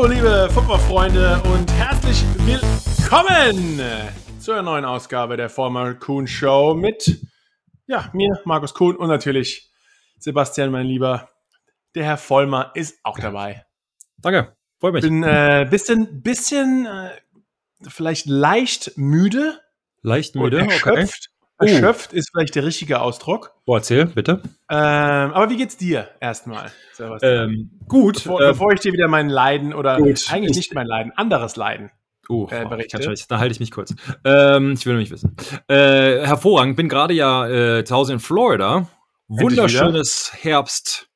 Hallo, liebe Footballfreunde und herzlich willkommen zur neuen Ausgabe der Former Kuhn Show mit ja, mir, Markus Kuhn und natürlich Sebastian, mein Lieber. Der Herr Vollmer ist auch dabei. Danke, freue mich. Bin äh, bisschen, bisschen äh, vielleicht leicht müde. Leicht müde, erschöpft. Okay. Erschöpft ist vielleicht der richtige Ausdruck. Boah, erzähl, bitte. Ähm, aber wie geht's dir erstmal? Ähm, gut. Bevor, äh, bevor, ich dir wieder mein Leiden oder gut. eigentlich nicht mein Leiden, anderes Leiden. Uh, äh, berichte. da halte ich mich kurz. Ähm, ich will nämlich wissen. Äh, hervorragend, bin gerade ja äh, zu Hause in Florida. Wunderschönes Herbst.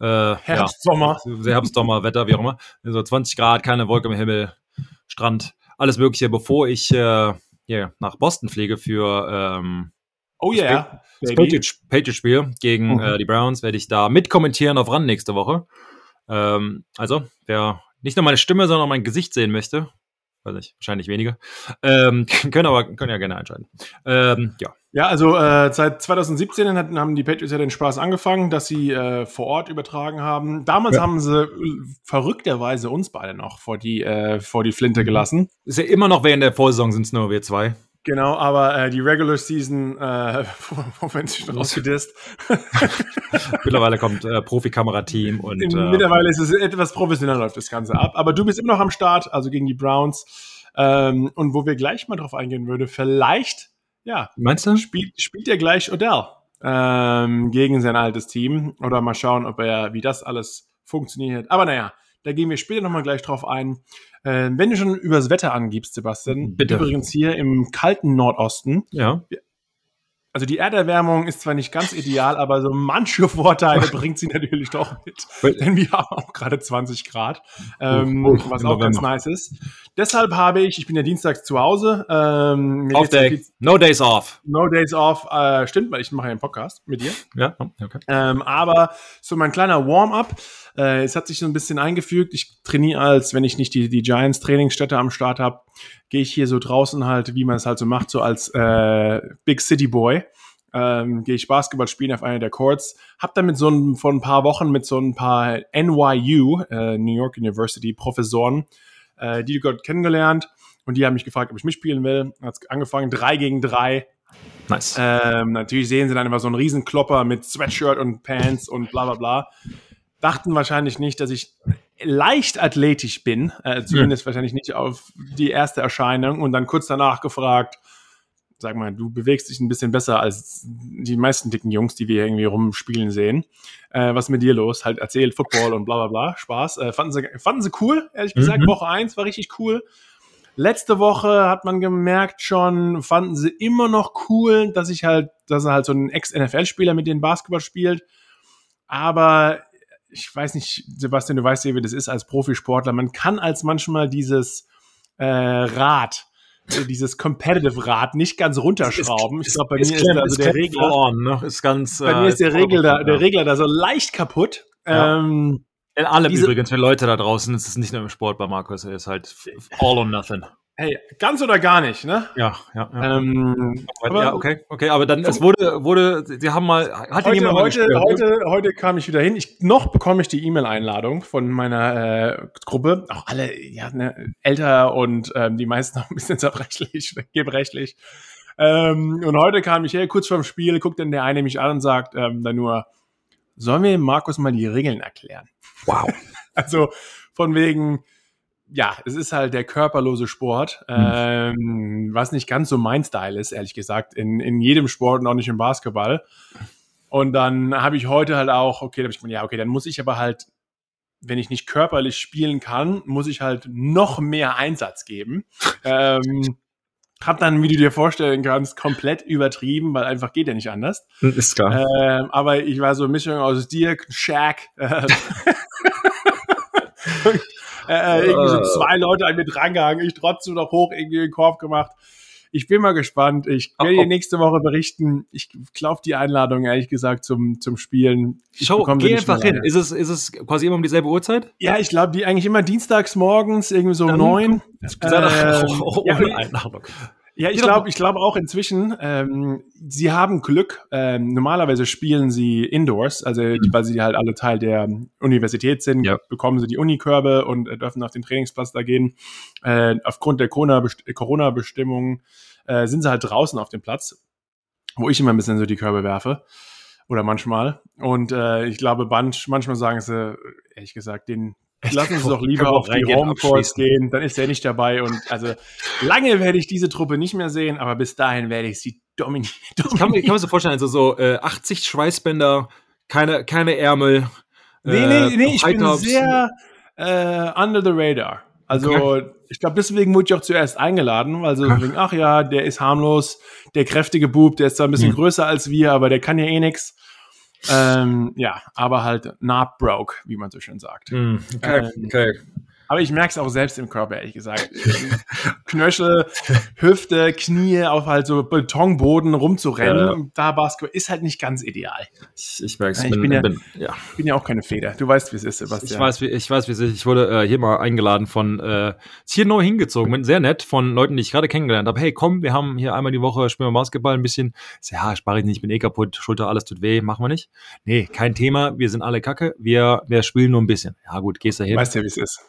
Äh, Herbst, ja, Sommer. Herbst, Sommer, Wetter, wie auch immer. So 20 Grad, keine Wolke im Himmel, Strand, alles Mögliche, bevor ich äh, yeah, nach Boston fliege für ähm, Oh ja, yeah, das Patriots-Spiel gegen mhm. äh, die Browns werde ich da mitkommentieren auf RAN nächste Woche. Ähm, also, wer nicht nur meine Stimme, sondern auch mein Gesicht sehen möchte, weiß nicht, wahrscheinlich wenige, ähm, können aber können ja gerne einschalten. Ähm, ja. Ja, also äh, seit 2017 hatten, haben die Patriots ja den Spaß angefangen, dass sie äh, vor Ort übertragen haben. Damals ja. haben sie verrückterweise uns beide noch vor die, äh, vor die Flinte gelassen. Ist ja immer noch während der Vorsaison sind es nur wir zwei. Genau, aber äh, die Regular Season, äh, wenn sie schon rausgedisst. Mittlerweile kommt äh, Profikamerateam und. Äh, Mittlerweile ist es etwas professioneller läuft das Ganze ab. Aber du bist immer noch am Start, also gegen die Browns. Ähm, und wo wir gleich mal drauf eingehen würde, vielleicht ja. Meinst du? Spielt, spielt er gleich Odell ähm, gegen sein altes Team. Oder mal schauen, ob er, wie das alles funktioniert. Aber naja, da gehen wir später nochmal gleich drauf ein. Äh, wenn du schon übers Wetter angibst, Sebastian, Bitte. übrigens hier im kalten Nordosten, ja also die Erderwärmung ist zwar nicht ganz ideal, aber so manche Vorteile bringt sie natürlich doch mit. Denn wir haben auch gerade 20 Grad, ähm, oh, oh, was auch ganz nice ist. Deshalb habe ich, ich bin ja dienstags zu Hause. Ähm, off day. No days off. No days off. Äh, stimmt, weil ich mache ja einen Podcast mit dir. Ja, okay. Ähm, aber so mein kleiner Warm-up. Äh, es hat sich so ein bisschen eingefügt. Ich trainiere als, wenn ich nicht die, die Giants Trainingsstätte am Start habe, gehe ich hier so draußen halt, wie man es halt so macht, so als äh, Big City Boy. Ähm, gehe ich Basketball spielen auf einer der Courts. Hab dann mit so ein, vor ein paar Wochen mit so ein paar NYU, äh, New York University Professoren, äh, die dort kennengelernt. Und die haben mich gefragt, ob ich mitspielen will. Hat angefangen, drei gegen drei. Nice. Ähm, natürlich sehen sie dann immer so einen riesen Klopper mit Sweatshirt und Pants und bla bla bla. Dachten wahrscheinlich nicht, dass ich leicht athletisch bin, äh, zumindest ja. wahrscheinlich nicht auf die erste Erscheinung und dann kurz danach gefragt, sag mal, du bewegst dich ein bisschen besser als die meisten dicken Jungs, die wir irgendwie rumspielen sehen. Äh, was ist mit dir los? Halt erzählt Football und bla bla bla, Spaß. Äh, fanden, sie, fanden sie cool, ehrlich gesagt. Mhm. Woche eins war richtig cool. Letzte Woche hat man gemerkt schon, fanden sie immer noch cool, dass ich halt, dass er halt so ein Ex-NFL-Spieler mit denen Basketball spielt. Aber ich weiß nicht, Sebastian, du weißt ja, wie das ist als Profisportler. Man kann als manchmal dieses äh, Rad, äh, dieses Competitive Rad nicht ganz runterschrauben. ich glaube, bei ist mir ist, also der Regler, on, ne? ist ganz, bei äh, mir ist der Regler, da, der Regler da so leicht kaputt. Ja. Ähm, in allem übrigens für Leute da draußen, es ist nicht nur im Sport bei Markus, er ist halt all or nothing. Hey, ganz oder gar nicht, ne? Ja, ja. ja. Ähm, aber, ja, okay, okay, aber dann, es wurde, wurde, sie haben mal, hat heute, jemand heute, mal heute, heute kam ich wieder hin. Ich, noch bekomme ich die E-Mail-Einladung von meiner äh, Gruppe. Auch alle, ja, ne, älter und ähm, die meisten auch ein bisschen zerbrechlich, gebrechlich. Ähm, und heute kam ich her, kurz vorm Spiel, guckt dann der eine mich an und sagt ähm, dann nur, sollen wir Markus mal die Regeln erklären? Wow. also von wegen, ja, es ist halt der körperlose Sport, mhm. ähm, was nicht ganz so mein Style ist, ehrlich gesagt, in, in jedem Sport und auch nicht im Basketball. Und dann habe ich heute halt auch, okay, da habe ich gedacht, ja, okay, dann muss ich aber halt, wenn ich nicht körperlich spielen kann, muss ich halt noch mehr Einsatz geben. ähm, hab dann, wie du dir vorstellen kannst, komplett übertrieben, weil einfach geht ja nicht anders. Ist klar. Ähm, aber ich war so eine Mischung aus Dirk, Shaq, äh, äh, äh, irgendwie so äh. zwei Leute an mir drangehangen, ich trotzdem noch hoch irgendwie den Korb gemacht. Ich bin mal gespannt. Ich werde dir nächste Woche berichten. Ich glaube die Einladung, ehrlich gesagt, zum, zum Spielen. Ich Schau, geh einfach hin. Ist es, ist es quasi immer um dieselbe Uhrzeit? Ja, ich glaube, die eigentlich immer dienstags morgens, irgendwie so um neun. Äh, oh, oh, ohne Einladung. Ja, ich glaube ich glaube auch inzwischen, ähm, sie haben Glück. Ähm, normalerweise spielen sie indoors, also mhm. weil sie halt alle Teil der Universität sind, ja. bekommen sie die Unikörbe und äh, dürfen auf den Trainingsplatz da gehen. Äh, aufgrund der Corona-Bestimmungen äh, sind sie halt draußen auf dem Platz, wo ich immer ein bisschen so die Körbe werfe. Oder manchmal. Und äh, ich glaube, manchmal sagen sie, ehrlich gesagt, den, Lassen Sie doch lieber auf die Homecourse gehen, dann ist er nicht dabei. Und also lange werde ich diese Truppe nicht mehr sehen, aber bis dahin werde ich sie dominieren. Ich kann, mir, ich kann mir so vorstellen, also so äh, 80 Schweißbänder, keine, keine Ärmel. Nee, nee, äh, nee, ich bin sehr äh, under the radar. Also okay. ich glaube, deswegen wurde ich auch zuerst eingeladen, weil so wegen, ach ja, der ist harmlos, der kräftige Bub, der ist zwar ein bisschen hm. größer als wir, aber der kann ja eh nix ähm, ja, aber halt not broke, wie man so schön sagt. Mm, okay, ähm, okay. Aber ich merke es auch selbst im Körper, ehrlich gesagt. Knöchel, Hüfte, Knie auf halt so Betonboden rumzurennen, ja. da Basketball ist halt nicht ganz ideal. Ich, ich merke es. Ich bin, bin, ja, bin, ja. bin ja auch keine Feder. Du weißt, wie es ist, Sebastian. Ich weiß, wie, ich weiß, wie es ist. Ich wurde äh, hier mal eingeladen von, äh, hier neu hingezogen, bin sehr nett, von Leuten, die ich gerade kennengelernt habe. Hey, komm, wir haben hier einmal die Woche, spielen wir Basketball ein bisschen. Ja, spare ich nicht, ich bin eh kaputt, Schulter, alles tut weh, machen wir nicht. Nee, kein Thema, wir sind alle kacke, wir, wir spielen nur ein bisschen. Ja gut, gehst da hin. Weißt ja, wie es ist.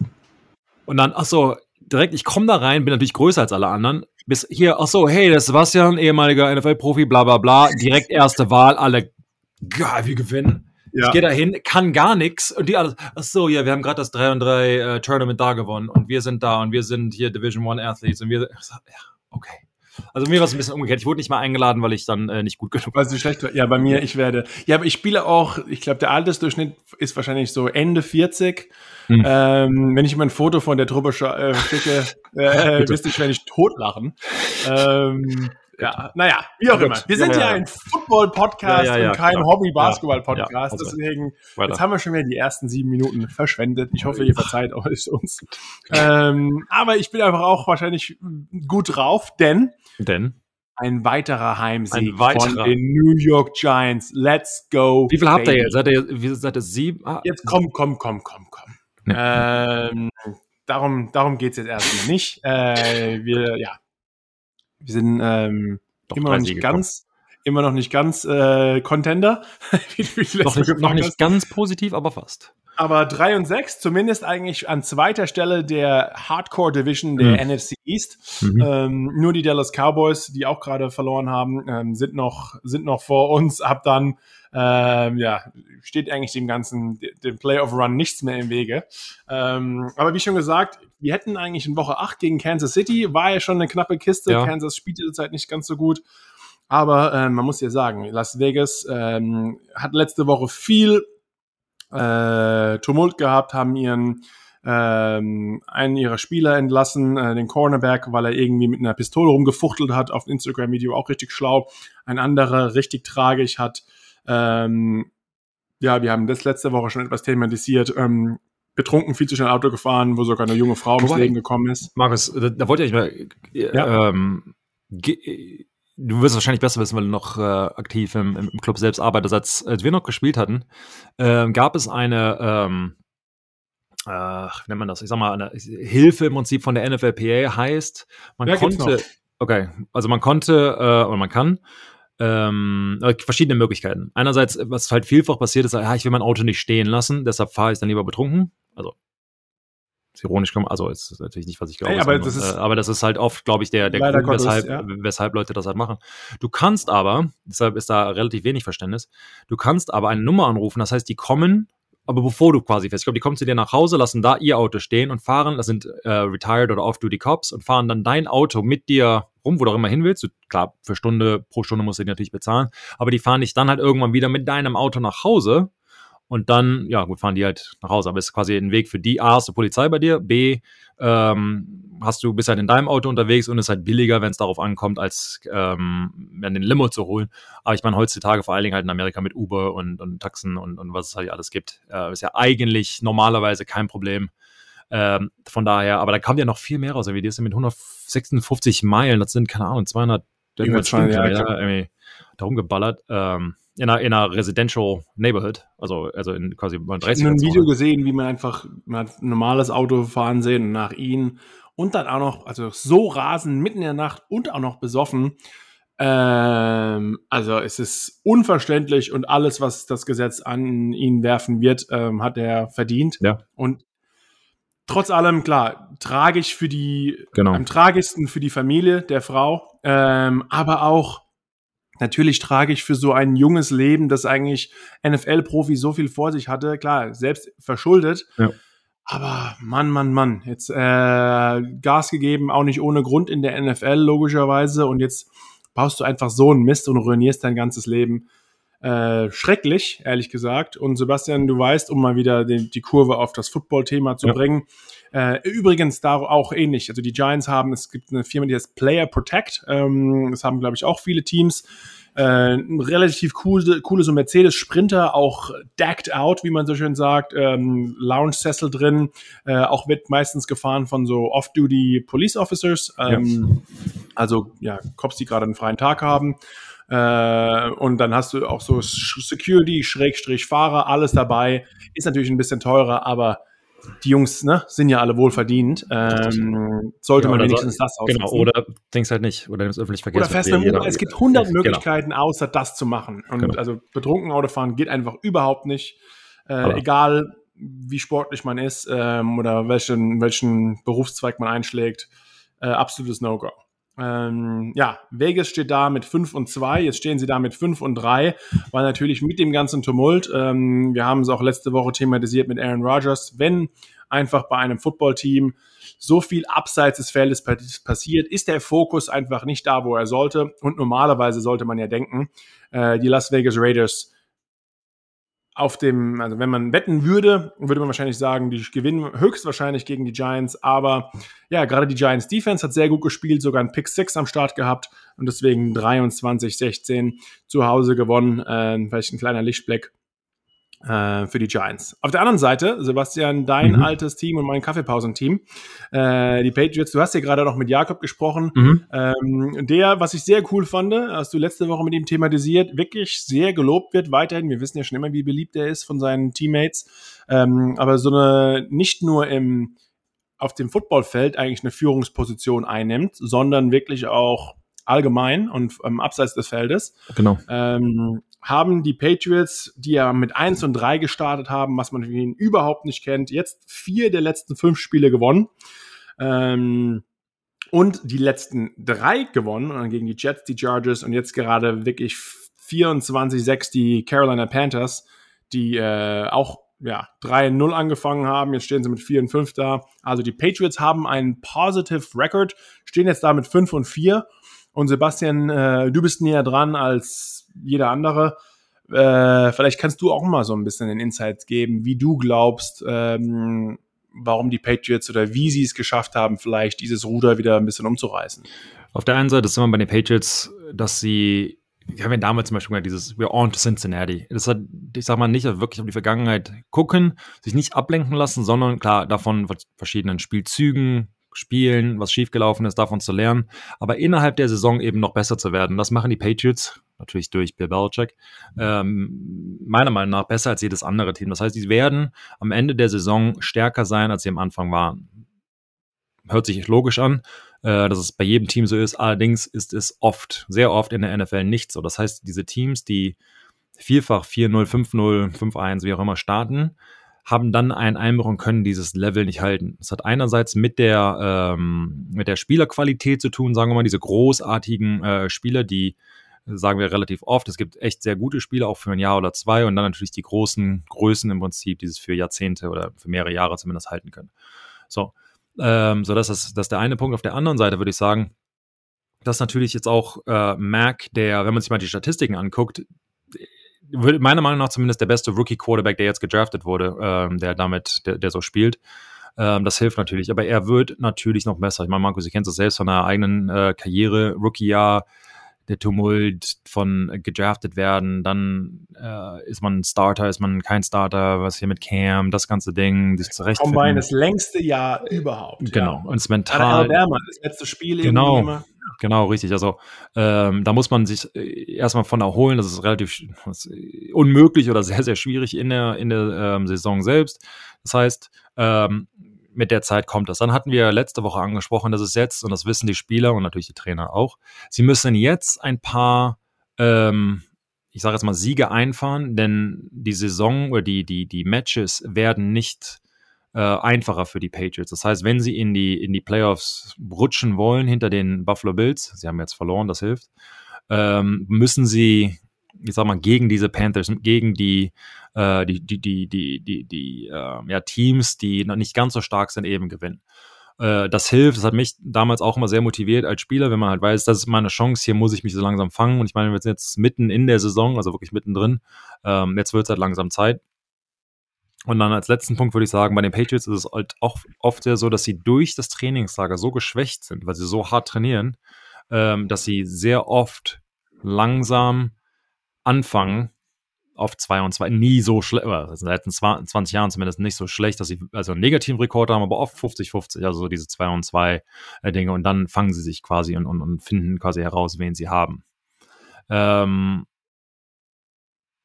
Und dann, ach so, direkt, ich komme da rein, bin natürlich größer als alle anderen. Bis hier, ach so, hey, das ist Sebastian, ehemaliger NFL-Profi, bla bla bla. Direkt erste Wahl, alle, geil, wir gewinnen. Ja. Ich gehe da hin, kann gar nichts und die alles, ach so, ja, wir haben gerade das 3 und 3 äh, Tournament da gewonnen und wir sind da und wir sind hier Division One Athletes und wir, ja, okay. Also mir war es ein bisschen umgekehrt. Ich wurde nicht mal eingeladen, weil ich dann äh, nicht gut genug war. Du schlecht war. Ja, bei mir, ich werde. Ja, aber ich spiele auch, ich glaube, der Altersdurchschnitt ist wahrscheinlich so Ende 40. Hm. Ähm, wenn ich mir ein Foto von der Truppe äh, schicke, äh, wisst ihr, ich werde nicht totlachen. Ähm, ja, naja, wie auch immer. Wir sind ja, ja, ja ein Football-Podcast ja, und kein Hobby-Basketball-Podcast. Deswegen, weiter. jetzt haben wir schon wieder die ersten sieben Minuten verschwendet. Ich hoffe, ihr verzeiht euch uns. ähm, aber ich bin einfach auch wahrscheinlich gut drauf, denn, denn? ein weiterer Heimsieg ein weiterer. von den New York Giants. Let's go. Wie viel habt ihr jetzt? Seid ihr, seid ihr sieben? Ah. Jetzt komm, komm, komm, komm, komm. Ähm, darum darum geht es jetzt erstmal nicht. Äh, wir, ja, wir sind ähm, immer noch nicht ganz, immer noch nicht ganz äh, Contender. noch, nicht, noch nicht ganz positiv, aber fast. Aber 3 und 6, zumindest eigentlich an zweiter Stelle der Hardcore Division der mhm. NFC East. Mhm. Ähm, nur die Dallas Cowboys, die auch gerade verloren haben, ähm, sind noch, sind noch vor uns. Ab dann, ähm, ja, steht eigentlich dem ganzen, dem Playoff Run nichts mehr im Wege. Ähm, aber wie schon gesagt, wir hätten eigentlich in Woche 8 gegen Kansas City, war ja schon eine knappe Kiste. Ja. Kansas spielt diese Zeit nicht ganz so gut. Aber äh, man muss ja sagen, Las Vegas ähm, hat letzte Woche viel äh, Tumult gehabt, haben ihren ähm, einen ihrer Spieler entlassen, äh, den Cornerback, weil er irgendwie mit einer Pistole rumgefuchtelt hat, auf Instagram-Video auch richtig schlau. Ein anderer richtig tragisch hat, ähm, ja, wir haben das letzte Woche schon etwas thematisiert, ähm, betrunken viel zu schnell Auto gefahren, wo sogar eine junge Frau ums Leben gekommen ist. Markus, da, da wollte ich mal, äh, ja. ähm, du wirst wahrscheinlich besser wissen, weil du noch äh, aktiv im, im, Club selbst arbeitest. Als, wir noch gespielt hatten, äh, gab es eine, ähm, äh, wie nennt man das? Ich sag mal, eine Hilfe im Prinzip von der NFLPA heißt, man ja, konnte, okay, also man konnte, äh, oder man kann, ähm, äh, verschiedene Möglichkeiten. Einerseits, was halt vielfach passiert ist, ja, ich will mein Auto nicht stehen lassen, deshalb fahre ich dann lieber betrunken. Also ironisch kommen, also ist natürlich nicht, was ich glaube, hey, aber, das ist, äh, aber das ist halt oft, glaube ich, der, der Grund, weshalb, ja. weshalb Leute das halt machen. Du kannst aber, deshalb ist da relativ wenig Verständnis, du kannst aber eine Nummer anrufen, das heißt, die kommen, aber bevor du quasi fährst, ich glaube, die kommen zu dir nach Hause, lassen da ihr Auto stehen und fahren, das sind äh, Retired oder Off-Duty Cops und fahren dann dein Auto mit dir rum, wo du auch immer hin willst. Du, klar, für Stunde, pro Stunde musst du die natürlich bezahlen, aber die fahren dich dann halt irgendwann wieder mit deinem Auto nach Hause und dann, ja, gut, fahren die halt nach Hause. Aber es ist quasi ein Weg für die. A, hast du Polizei bei dir. B, ähm, hast du, bist halt in deinem Auto unterwegs und es ist halt billiger, wenn es darauf ankommt, als ähm, den Limo zu holen. Aber ich meine, heutzutage vor allen Dingen halt in Amerika mit Uber und, und Taxen und, und was es halt alles gibt, äh, ist ja eigentlich normalerweise kein Problem. Ähm, von daher, aber da kam ja noch viel mehr raus. Wie die ist mit 156 Meilen, das sind, keine Ahnung, 200 irgendwas Stundenkilometer, irgendwie darum geballert. Ähm, in einer, in einer Residential Neighborhood, also, also in quasi 30 Ich habe ein Video gesehen, wie man einfach man hat ein normales Auto fahren sehen nach ihnen und dann auch noch, also so rasend mitten in der Nacht und auch noch besoffen. Ähm, also es ist unverständlich und alles, was das Gesetz an ihn werfen wird, ähm, hat er verdient. Ja. Und trotz allem, klar, tragisch für die, Genau. am tragischsten für die Familie der Frau, ähm, aber auch natürlich tragisch für so ein junges Leben, das eigentlich NFL-Profi so viel vor sich hatte. Klar, selbst verschuldet. Ja. Aber Mann, Mann, Mann, jetzt äh, Gas gegeben, auch nicht ohne Grund in der NFL logischerweise. Und jetzt baust du einfach so einen Mist und ruinierst dein ganzes Leben. Äh, schrecklich, ehrlich gesagt. Und Sebastian, du weißt, um mal wieder die, die Kurve auf das Football-Thema zu Ja. bringen. Äh, übrigens da auch ähnlich. Also die Giants haben, es gibt eine Firma, die heißt Player Protect. Ähm, das haben, glaube ich, auch viele Teams. Äh, relativ coole, coole so Mercedes Sprinter, auch decked out, wie man so schön sagt, ähm, Lounge-Sessel drin, äh, auch wird meistens gefahren von so Off-Duty Police Officers, ähm, also ja, Cops, die gerade einen freien Tag haben. Äh, und dann hast du auch so Security, Schrägstrich Fahrer, alles dabei. Ist natürlich ein bisschen teurer, aber die Jungs ne, sind ja alle wohlverdient. Ähm, sollte Ja, man oder wenigstens das Genau, ausnutzen. oder denkst halt nicht. Oder nimmst öffentlich Oder Verkehrsmittel. fährst mit dem. Es gibt 100 Genau. Möglichkeiten, außer das zu machen. Und Genau. also betrunken Autofahren geht einfach überhaupt nicht. Äh, egal, wie sportlich man ist ähm, oder welchen, welchen Berufszweig man einschlägt. Äh, absolutes No-Go. Ähm, ja, Vegas steht da mit 5 und 2, jetzt stehen sie da mit 5 und 3, weil natürlich mit dem ganzen Tumult, ähm, wir haben es auch letzte Woche thematisiert mit Aaron Rodgers, wenn einfach bei einem Footballteam so viel abseits des Feldes pa- passiert, ist der Fokus einfach nicht da, wo er sollte. Und normalerweise sollte man ja denken, äh, die Las Vegas Raiders auf dem, also wenn man wetten würde, würde man wahrscheinlich sagen, die gewinnen höchstwahrscheinlich gegen die Giants, aber ja, gerade die Giants Defense hat sehr gut gespielt, sogar ein Pick 6 am Start gehabt und deswegen 23-16 zu Hause gewonnen, äh, vielleicht ein kleiner Lichtblick äh, für die Giants. Auf der anderen Seite, Sebastian, dein Mhm. altes Team und mein Kaffeepausenteam, äh, die Patriots, du hast ja gerade noch mit Jakob gesprochen, Mhm. ähm, der, was ich sehr cool fand, hast du letzte Woche mit ihm thematisiert, wirklich sehr gelobt wird weiterhin. Wir wissen ja schon immer, wie beliebt er ist von seinen Teammates. Ähm, aber so eine, nicht nur im, auf dem Footballfeld eigentlich eine Führungsposition einnimmt, sondern wirklich auch allgemein und ähm, abseits des Feldes Genau. ähm, haben die Patriots, die ja mit 1 und 3 gestartet haben, was man von ihnen überhaupt nicht kennt, jetzt vier der letzten fünf Spiele gewonnen. Ähm, und die letzten drei gewonnen und dann gegen die Jets, die Chargers und jetzt gerade wirklich 24-6 die Carolina Panthers, die äh, auch ja, 3-0 angefangen haben. Jetzt stehen sie mit 4 und 5 da. Also die Patriots haben einen positive Record, stehen jetzt da mit 5 und 4. Und Sebastian, äh, du bist näher dran als jeder andere. Äh, vielleicht kannst du auch mal so ein bisschen den Insights geben, wie du glaubst, ähm, warum die Patriots oder wie sie es geschafft haben, vielleicht dieses Ruder wieder ein bisschen umzureißen. Auf der einen Seite ist immer bei den Patriots, dass sie, ich habe ja damals zum Beispiel gesagt, dieses We're on to Cincinnati. Das hat, ich sag mal, nicht wirklich auf die Vergangenheit gucken, sich nicht ablenken lassen, sondern klar davon verschiedenen Spielzügen, Spielen, was schiefgelaufen ist, davon zu lernen, aber innerhalb der Saison eben noch besser zu werden. Das machen die Patriots, natürlich durch Bill Belichick, ähm, meiner Meinung nach besser als jedes andere Team. Das heißt, sie werden am Ende der Saison stärker sein, als sie am Anfang waren. Hört sich logisch an, äh, dass es bei jedem Team so ist. Allerdings ist es oft, sehr oft in der NFL nicht so. Das heißt, diese Teams, die vielfach 4-0, 5-0, 5-1, wie auch immer starten, haben dann einen Einbruch und können dieses Level nicht halten. Das hat einerseits mit der, ähm, mit der Spielerqualität zu tun, sagen wir mal, diese großartigen äh, Spieler, die sagen wir relativ oft, es gibt echt sehr gute Spieler, auch für ein Jahr oder zwei und dann natürlich die großen Größen im Prinzip, die es für Jahrzehnte oder für mehrere Jahre zumindest halten können. So, ähm, so das ist, das ist der eine Punkt. Auf der anderen Seite würde ich sagen, dass natürlich jetzt auch äh, Mac, der, wenn man sich mal die Statistiken anguckt, meiner Meinung nach zumindest der beste Rookie-Quarterback, der jetzt gedraftet wurde, ähm, der damit, der, der so spielt. Ähm, das hilft natürlich, aber er wird natürlich noch besser. Ich meine, Markus, ihr kennt es selbst von der eigenen äh, Karriere, Rookie-Jahr, der Tumult von äh, gedraftet werden, dann äh, ist man ein Starter, ist man kein Starter, was hier mit Cam, das ganze Ding, sich zurechtfinden. Combine das längste Jahr überhaupt. Genau, Ja. und es Gerade mental. Alabama, das letzte Spiel Genau. irgendwie immer. Genau, richtig. Also ähm, da muss man sich äh, erstmal von erholen. Das ist relativ das ist unmöglich oder sehr, sehr schwierig in der, in der ähm, Saison selbst. Das heißt, ähm, mit der Zeit kommt das. Dann hatten wir letzte Woche angesprochen, dass es jetzt, und das wissen die Spieler und natürlich die Trainer auch, sie müssen jetzt ein paar, ähm, ich sage jetzt mal, Siege einfahren, denn die Saison oder die, die, die Matches werden nicht äh, einfacher für die Patriots. Das heißt, wenn sie in die, in die Playoffs rutschen wollen hinter den Buffalo Bills, sie haben jetzt verloren, das hilft, ähm, müssen sie ich sag mal, gegen diese Panthers, gegen die, äh, die, die, die, die, die, die äh, ja, Teams, die noch nicht ganz so stark sind, eben gewinnen. Äh, das hilft, das hat mich damals auch immer sehr motiviert als Spieler, wenn man halt weiß, das ist meine Chance, hier muss ich mich so langsam fangen. Und ich meine, wir sind jetzt mitten in der Saison, also wirklich mittendrin. Ähm, jetzt wird es halt langsam Zeit. Und dann als letzten Punkt würde ich sagen, bei den Patriots ist es halt auch oft sehr so, dass sie durch das Trainingslager so geschwächt sind, weil sie so hart trainieren, ähm, dass sie sehr oft langsam anfangen auf 2 und 2 nie so schlecht, seit 20 Jahren zumindest nicht so schlecht, dass sie also einen negativen Rekord haben, aber oft 50-50, also so diese 2 und 2 äh, Dinge und dann fangen sie sich quasi und, und, und finden quasi heraus, wen sie haben. Ähm,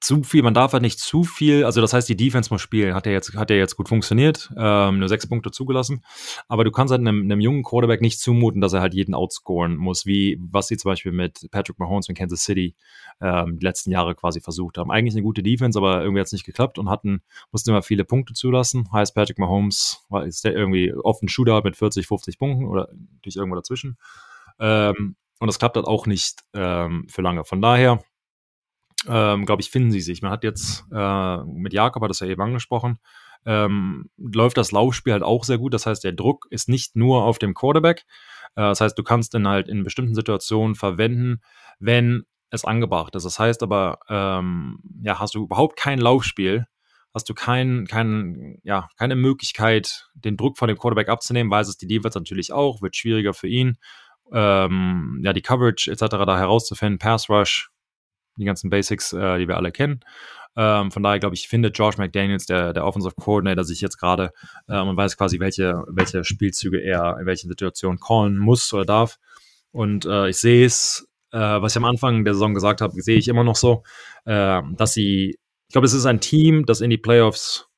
zu viel, man darf halt nicht zu viel, also das heißt, die Defense muss spielen, hat ja jetzt, hat ja jetzt gut funktioniert, ähm, nur sechs Punkte zugelassen, aber du kannst halt einem, einem jungen Quarterback nicht zumuten, dass er halt jeden outscoren muss, wie was sie zum Beispiel mit Patrick Mahomes in Kansas City ähm, die letzten Jahre quasi versucht haben. Eigentlich eine gute Defense, aber irgendwie hat es nicht geklappt und hatten, mussten immer viele Punkte zulassen. Heißt Patrick Mahomes war ist der irgendwie offen Shootout mit 40, 50 Punkten oder durch irgendwo dazwischen. Ähm, und das klappt halt auch nicht ähm, für lange. Von daher, ähm, glaube ich, finden sie sich. Man hat jetzt äh, mit Jakob, hat das ja eben angesprochen, ähm, läuft das Laufspiel halt auch sehr gut. Das heißt, der Druck ist nicht nur auf dem Quarterback. Äh, das heißt, du kannst ihn halt in bestimmten Situationen verwenden, wenn es angebracht ist. Das heißt aber, ähm, ja, hast du überhaupt kein Laufspiel, hast du kein, kein, ja, keine Möglichkeit, den Druck von dem Quarterback abzunehmen, weiß es die Defense natürlich auch, wird schwieriger für ihn, ähm, ja, die Coverage etc. da herauszufinden, Pass Rush, die ganzen Basics, äh, die wir alle kennen. Ähm, von daher glaube ich, findet George McDaniels, der, der Offensive Coordinator, sich jetzt gerade ähm, und weiß quasi, welche, welche Spielzüge er in welchen Situationen callen muss oder darf. Und äh, ich sehe es, äh, was ich am Anfang der Saison gesagt habe, sehe ich immer noch so, äh, dass sie, ich glaube, es ist ein Team, das in die Playoffs,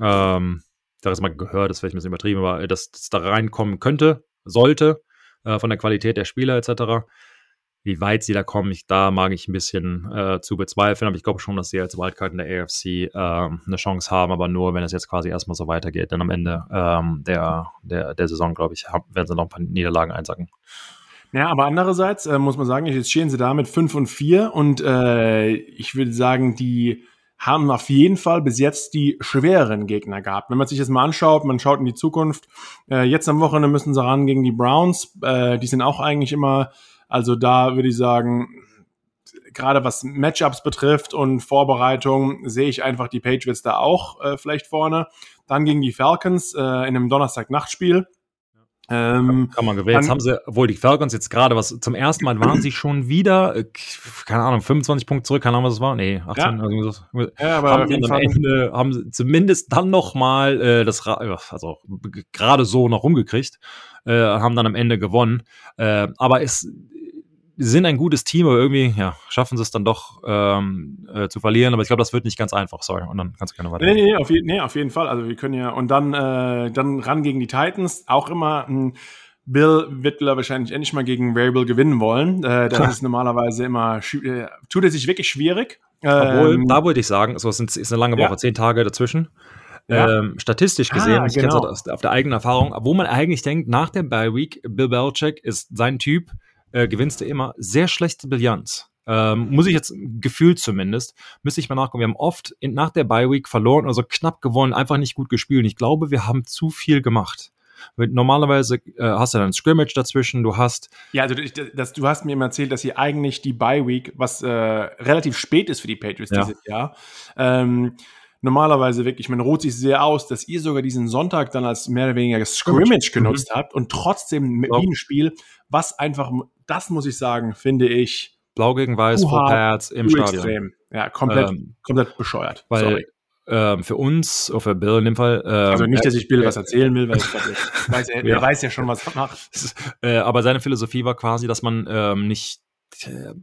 ähm, da ist mal gehört, das ist vielleicht ein bisschen übertrieben, aber dass das da reinkommen könnte, sollte, äh, von der Qualität der Spieler etc. Wie weit sie da kommen, ich, da mag ich ein bisschen äh, zu bezweifeln, aber ich glaube schon, dass sie als Wildcard in der AFC äh, eine Chance haben, aber nur, wenn es jetzt quasi erstmal so weitergeht. Denn am Ende ähm, der, der, der Saison, glaube ich, werden sie noch ein paar Niederlagen einsacken. Ja, aber andererseits äh, muss man sagen, jetzt stehen sie da mit 5 und 4 und äh, ich würde sagen, die haben auf jeden Fall bis jetzt die schwereren Gegner gehabt. Wenn man sich das mal anschaut, man schaut in die Zukunft, äh, jetzt am Wochenende müssen sie ran gegen die Browns, äh, die sind auch eigentlich immer also da würde ich sagen, gerade was Matchups betrifft und Vorbereitung, sehe ich einfach die Patriots da auch äh, vielleicht vorne. Dann gegen die Falcons äh, in einem Donnerstag-Nachtspiel. Ähm, kann man gewinnen. Jetzt haben sie, obwohl die Falcons jetzt gerade was, zum ersten Mal waren sie schon wieder, äh, keine Ahnung, 25 Punkte zurück, keine Ahnung, was das war. Nee, 18, ja. also, ja, aber haben am Ende, haben sie zumindest dann nochmal äh, das, also gerade so noch rumgekriegt, äh, haben dann am Ende gewonnen. Äh, aber es, sind ein gutes Team, aber irgendwie ja, schaffen sie es dann doch ähm, äh, zu verlieren. Aber ich glaube, das wird nicht ganz einfach. Sorry, und dann kannst du gerne weiter. Nee, nee, auf, je nee, auf jeden Fall. Also wir können ja, und dann, äh, dann ran gegen die Titans. Auch immer ein Bill wird wahrscheinlich endlich mal gegen Variable gewinnen wollen. Äh, das ist normalerweise immer, äh, tut er sich wirklich schwierig. Obwohl, ähm, da würde ich sagen, so sind, ist eine lange Woche, ja. zehn Tage dazwischen. Ja. Ähm, statistisch gesehen, ah, ich genau. kenne es auf der eigenen Erfahrung, wo man eigentlich denkt, nach der Bye Week, Bill Belichick ist sein Typ, äh, gewinnst du immer sehr schlechte Bilanz. Ähm, muss ich jetzt gefühlt zumindest, müsste ich mal nachgucken. Wir haben oft in, nach der Bye Week verloren, also knapp gewonnen, einfach nicht gut gespielt. Ich glaube, wir haben zu viel gemacht. Normalerweise äh, hast du dann ein Scrimmage dazwischen, du hast. Ja, also das, du hast mir immer erzählt, dass sie eigentlich die Bye Week, was äh, relativ spät ist für die Patriots ja. dieses Jahr, ähm, normalerweise wirklich, man ruht sich sehr aus, dass ihr sogar diesen Sonntag dann als mehr oder weniger Scrimmage genutzt mhm. habt und trotzdem mit ein Spiel, was einfach das muss ich sagen, finde ich. Blau gegen Weiß, Full Pads im Stadion. Extrem. Ja, komplett, ähm, komplett bescheuert. Weil ähm, für uns, oder für Bill in dem Fall. Ähm, also nicht, dass ich Bill äh, was erzählen will, weil ich glaube, weiß, er, ja. er weiß ja schon, was er macht. Äh, aber seine Philosophie war quasi, dass man ähm, nicht äh,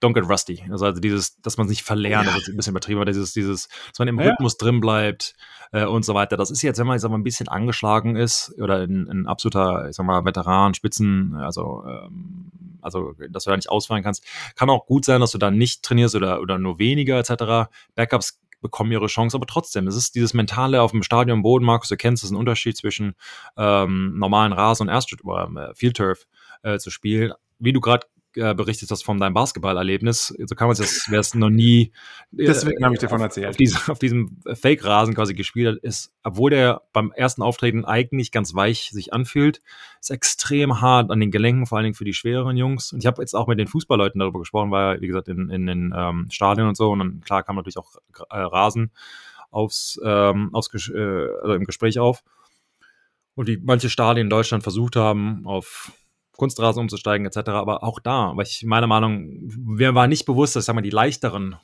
don't get rusty. Also, also dieses, dass man sich verlernt, ja. das ist ein bisschen übertrieben, aber dieses, dieses, dass man im ja. Rhythmus drin bleibt äh, und so weiter. Das ist jetzt, wenn man jetzt aber ein bisschen angeschlagen ist oder ein, ein absoluter, ich sag mal, Veteran, Spitzen, also, ähm, also, dass du da nicht ausfallen kannst, kann auch gut sein, dass du da nicht trainierst oder, oder nur weniger etc. Backups bekommen ihre Chance, aber trotzdem, es ist dieses mentale auf dem Stadion Boden, Markus, du kennst, es ist ein Unterschied zwischen ähm, normalen Rasen und Erst oder äh, Field Turf äh, zu spielen. Wie du gerade äh, berichtet hast von deinem Basketballerlebnis, so kann man es jetzt, wer es noch nie äh, Deswegen habe ich davon erzählt. Auf, diesem, auf diesem Fake-Rasen quasi gespielt hat, ist, obwohl der beim ersten Auftreten eigentlich ganz weich sich anfühlt, ist extrem hart an den Gelenken, vor allen Dingen für die schwereren Jungs. Und ich habe jetzt auch mit den Fußballleuten darüber gesprochen, weil, wie gesagt, in, in den ähm, Stadien und so, und dann klar kam natürlich auch äh, Rasen aufs, ähm, aufs äh, also im Gespräch auf. Und die manche Stadien in Deutschland versucht haben, auf Kunstrasen umzusteigen etc. Aber auch da, weil ich meiner Meinung, mir war nicht bewusst, dass sagen wir, die leichteren,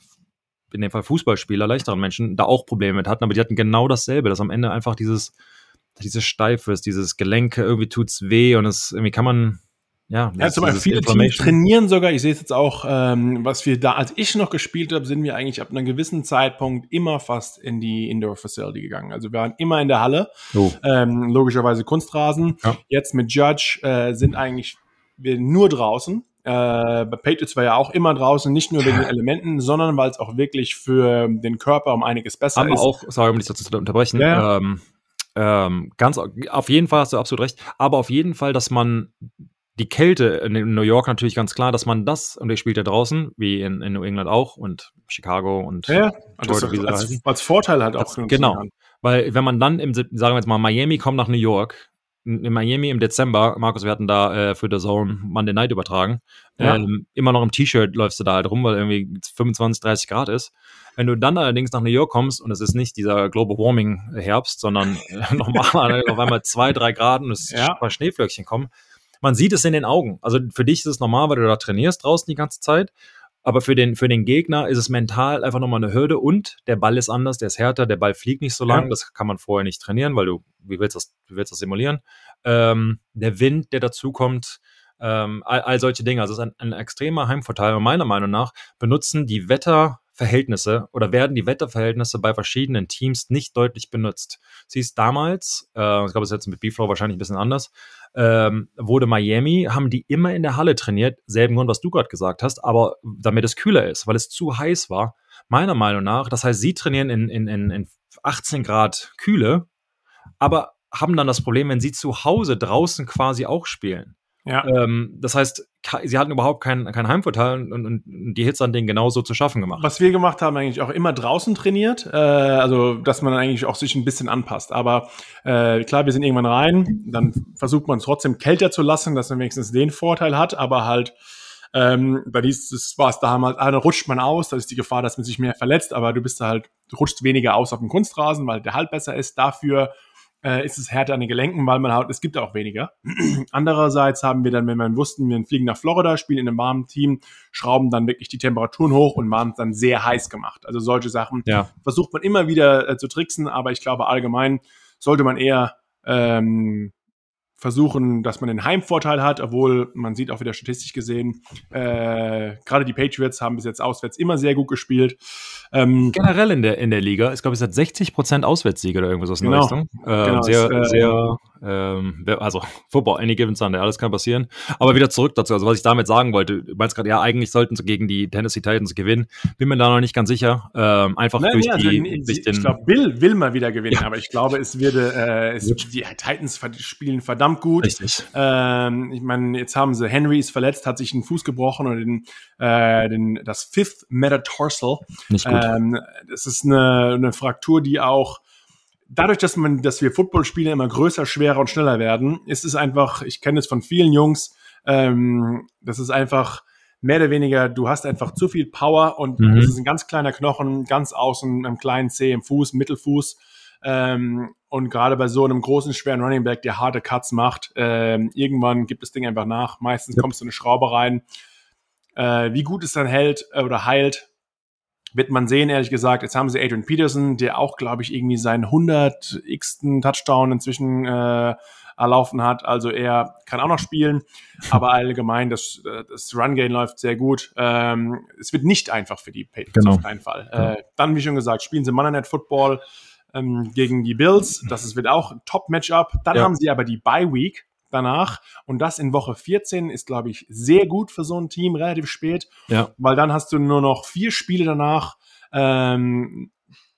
in dem Fall Fußballspieler, leichteren Menschen da auch Probleme mit hatten, aber die hatten genau dasselbe, dass am Ende einfach dieses, dieses Steife ist, dieses Gelenke, irgendwie tut's weh und es irgendwie kann man ja, ja zum Beispiel viele Teams trainieren sogar. Ich sehe es jetzt auch, ähm, was wir da, als ich noch gespielt habe, sind wir eigentlich ab einem gewissen Zeitpunkt immer fast in die Indoor Facility gegangen. Also wir waren immer in der Halle, oh. ähm, logischerweise Kunstrasen. Ja. Jetzt mit Judge äh, sind eigentlich wir nur draußen. Äh, bei Patriots war ja auch immer draußen, nicht nur wegen den Elementen, sondern weil es auch wirklich für den Körper um einiges besser Aber ist. Aber auch, sorry, um dich dazu zu unterbrechen, ja. ähm, ähm, ganz auf jeden Fall hast du absolut recht, aber auf jeden Fall, dass man die Kälte in New York natürlich ganz klar, dass man das, und ich spielt ja draußen, wie in, in New England auch und Chicago und ja, Georgia, wie als, als, Vorteil halt auch. Genau, weil wenn man dann im, sagen wir jetzt mal, Miami kommt nach New York, in Miami im Dezember, Markus, wir hatten da äh, für The Zone Monday Night übertragen, ja. ähm, immer noch im T-Shirt läufst du da halt rum, weil irgendwie 25, 30 Grad ist. Wenn du dann allerdings nach New York kommst und es ist nicht dieser Global Warming Herbst, sondern äh, nochmal auf einmal zwei, drei Grad und es ja. ein paar Schneeflöckchen kommen, man sieht es in den Augen. Also für dich ist es normal, weil du da trainierst draußen die ganze Zeit. Aber für den, für den Gegner ist es mental einfach nochmal eine Hürde und der Ball ist anders, der ist härter, der Ball fliegt nicht so lang, ja. das kann man vorher nicht trainieren, weil du, wie willst du das, wie willst das simulieren? Ähm, der Wind, der dazukommt, ähm, all, all solche Dinge. Also es ist ein, ein extremer Heimvorteil. Und meiner Meinung nach benutzen die Wetter, Verhältnisse oder werden die Wetterverhältnisse bei verschiedenen Teams nicht deutlich benutzt. Sie ist damals, äh, ich glaube, es ist jetzt mit B-Flow wahrscheinlich ein bisschen anders, ähm, wurde Miami, haben die immer in der Halle trainiert, selben Grund, was du gerade gesagt hast, aber damit es kühler ist, weil es zu heiß war, meiner Meinung nach. Das heißt, sie trainieren in, in, in, in 18 Grad Kühle, aber haben dann das Problem, wenn sie zu Hause draußen quasi auch spielen. Ja. Ähm, das heißt, sie hatten überhaupt keinen kein Heimvorteil und, und, und die Hits an denen genauso zu schaffen gemacht. Was wir gemacht haben, eigentlich auch immer draußen trainiert, äh, also dass man eigentlich auch sich ein bisschen anpasst. Aber äh, klar, wir sind irgendwann rein, dann versucht man es trotzdem kälter zu lassen, dass man wenigstens den Vorteil hat, aber halt ähm, bei dieses war es damals, ah, da rutscht man aus, da ist die Gefahr, dass man sich mehr verletzt, aber du bist da halt, du rutschst weniger aus auf dem Kunstrasen, weil der Halt besser ist. Dafür äh, ist es härter an den Gelenken, weil man halt, es gibt auch weniger. Andererseits haben wir dann, wenn wir wussten, wir fliegen nach Florida, spielen in einem warmen Team, schrauben dann wirklich die Temperaturen hoch und waren dann sehr heiß gemacht. Also solche Sachen ja. versucht man immer wieder äh, zu tricksen, aber ich glaube allgemein sollte man eher ähm, versuchen, dass man den Heimvorteil hat, obwohl man sieht auch wieder statistisch gesehen, äh, gerade die Patriots haben bis jetzt auswärts immer sehr gut gespielt. Ähm, Generell in der, in der Liga, ich glaube, es hat 60 Prozent Auswärtssieger oder irgendwas aus der genau, Richtung. Ähm, genau, sehr, ist, äh, sehr, ähm, also Football, any given Sunday, alles kann passieren. Aber wieder zurück dazu, also was ich damit sagen wollte, du meinst gerade, ja, eigentlich sollten sie gegen die Tennessee Titans gewinnen. Bin mir da noch nicht ganz sicher. Ähm, einfach Nein, durch also, die, durch den, Ich glaube, Bill will mal wieder gewinnen, ja. aber ich glaube, es würde, äh, es, die Titans spielen verdammt gut. Richtig. Ähm, ich meine, jetzt haben sie, Henry ist verletzt, hat sich einen Fuß gebrochen und den, äh, den, das Fifth Metatarsal. Nicht gut. Ähm, das ist eine, eine Fraktur, die auch dadurch, dass man, dass wir Footballspiele immer größer, schwerer und schneller werden, ist es einfach, ich kenne es von vielen Jungs, ähm, das ist einfach mehr oder weniger, du hast einfach zu viel Power und mhm. das ist ein ganz kleiner Knochen, ganz außen, am kleinen Zeh, im Fuß, Mittelfuß. Ähm, und gerade bei so einem großen, schweren Running Back, der harte Cuts macht, ähm, irgendwann gibt das Ding einfach nach. Meistens ja. kommst du eine Schraube rein. Äh, wie gut es dann hält äh, oder heilt, wird man sehen, ehrlich gesagt. Jetzt haben sie Adrian Peterson, der auch, glaube ich, irgendwie seinen 100x Touchdown inzwischen äh, erlaufen hat. Also er kann auch noch spielen, aber allgemein das, das Run-Game läuft sehr gut. Ähm, es wird nicht einfach für die Patriots Genau. auf keinen Fall. Äh, dann, wie schon gesagt, spielen sie Monday Night Football ähm, gegen die Bills. Das ist, wird auch ein Top-Matchup. Dann Ja. haben sie aber die Bye-Week danach und das in Woche 14 ist, glaube ich, sehr gut für so ein Team, relativ spät, Ja. weil dann hast du nur noch vier Spiele danach. Ähm,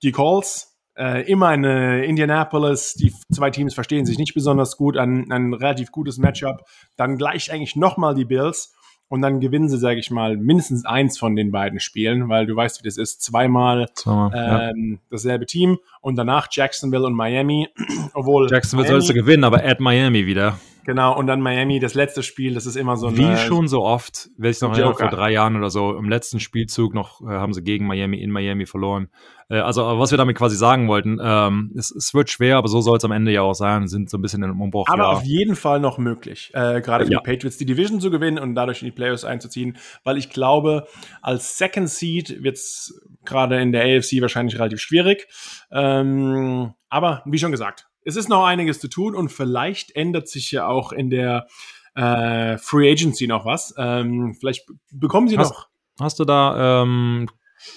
die Calls, äh, immer eine Indianapolis, die zwei Teams verstehen sich nicht besonders gut, ein, ein relativ gutes Matchup. Dann gleich eigentlich nochmal die Bills und dann gewinnen sie, sage ich mal, mindestens eins von den beiden Spielen, weil du weißt, wie das ist, zweimal ja. ähm, dasselbe Team und danach Jacksonville und Miami, obwohl Jacksonville Miami, sollst du gewinnen, aber at Miami wieder. Genau und dann Miami das letzte Spiel, das ist immer so Wie eine, schon so oft, weiß ich noch Joker. erinnern, vor drei Jahren oder so, im letzten Spielzug noch äh, haben sie gegen Miami in Miami verloren. Äh, also, was wir damit quasi sagen wollten, ähm, es, es wird schwer, aber so soll es am Ende ja auch sein, sind so ein bisschen im Umbruch. aber ja. auf jeden Fall noch möglich, äh, gerade für Ja. die Patriots die Division zu gewinnen und dadurch in die Playoffs einzuziehen, weil ich glaube, als Second Seed wird's gerade in der AFC wahrscheinlich relativ schwierig. Ähm, aber wie schon gesagt, es ist noch einiges zu tun und vielleicht ändert sich ja auch in der äh, Free Agency noch was. Ähm, vielleicht bekommen sie Hast- noch Hast du da, ähm,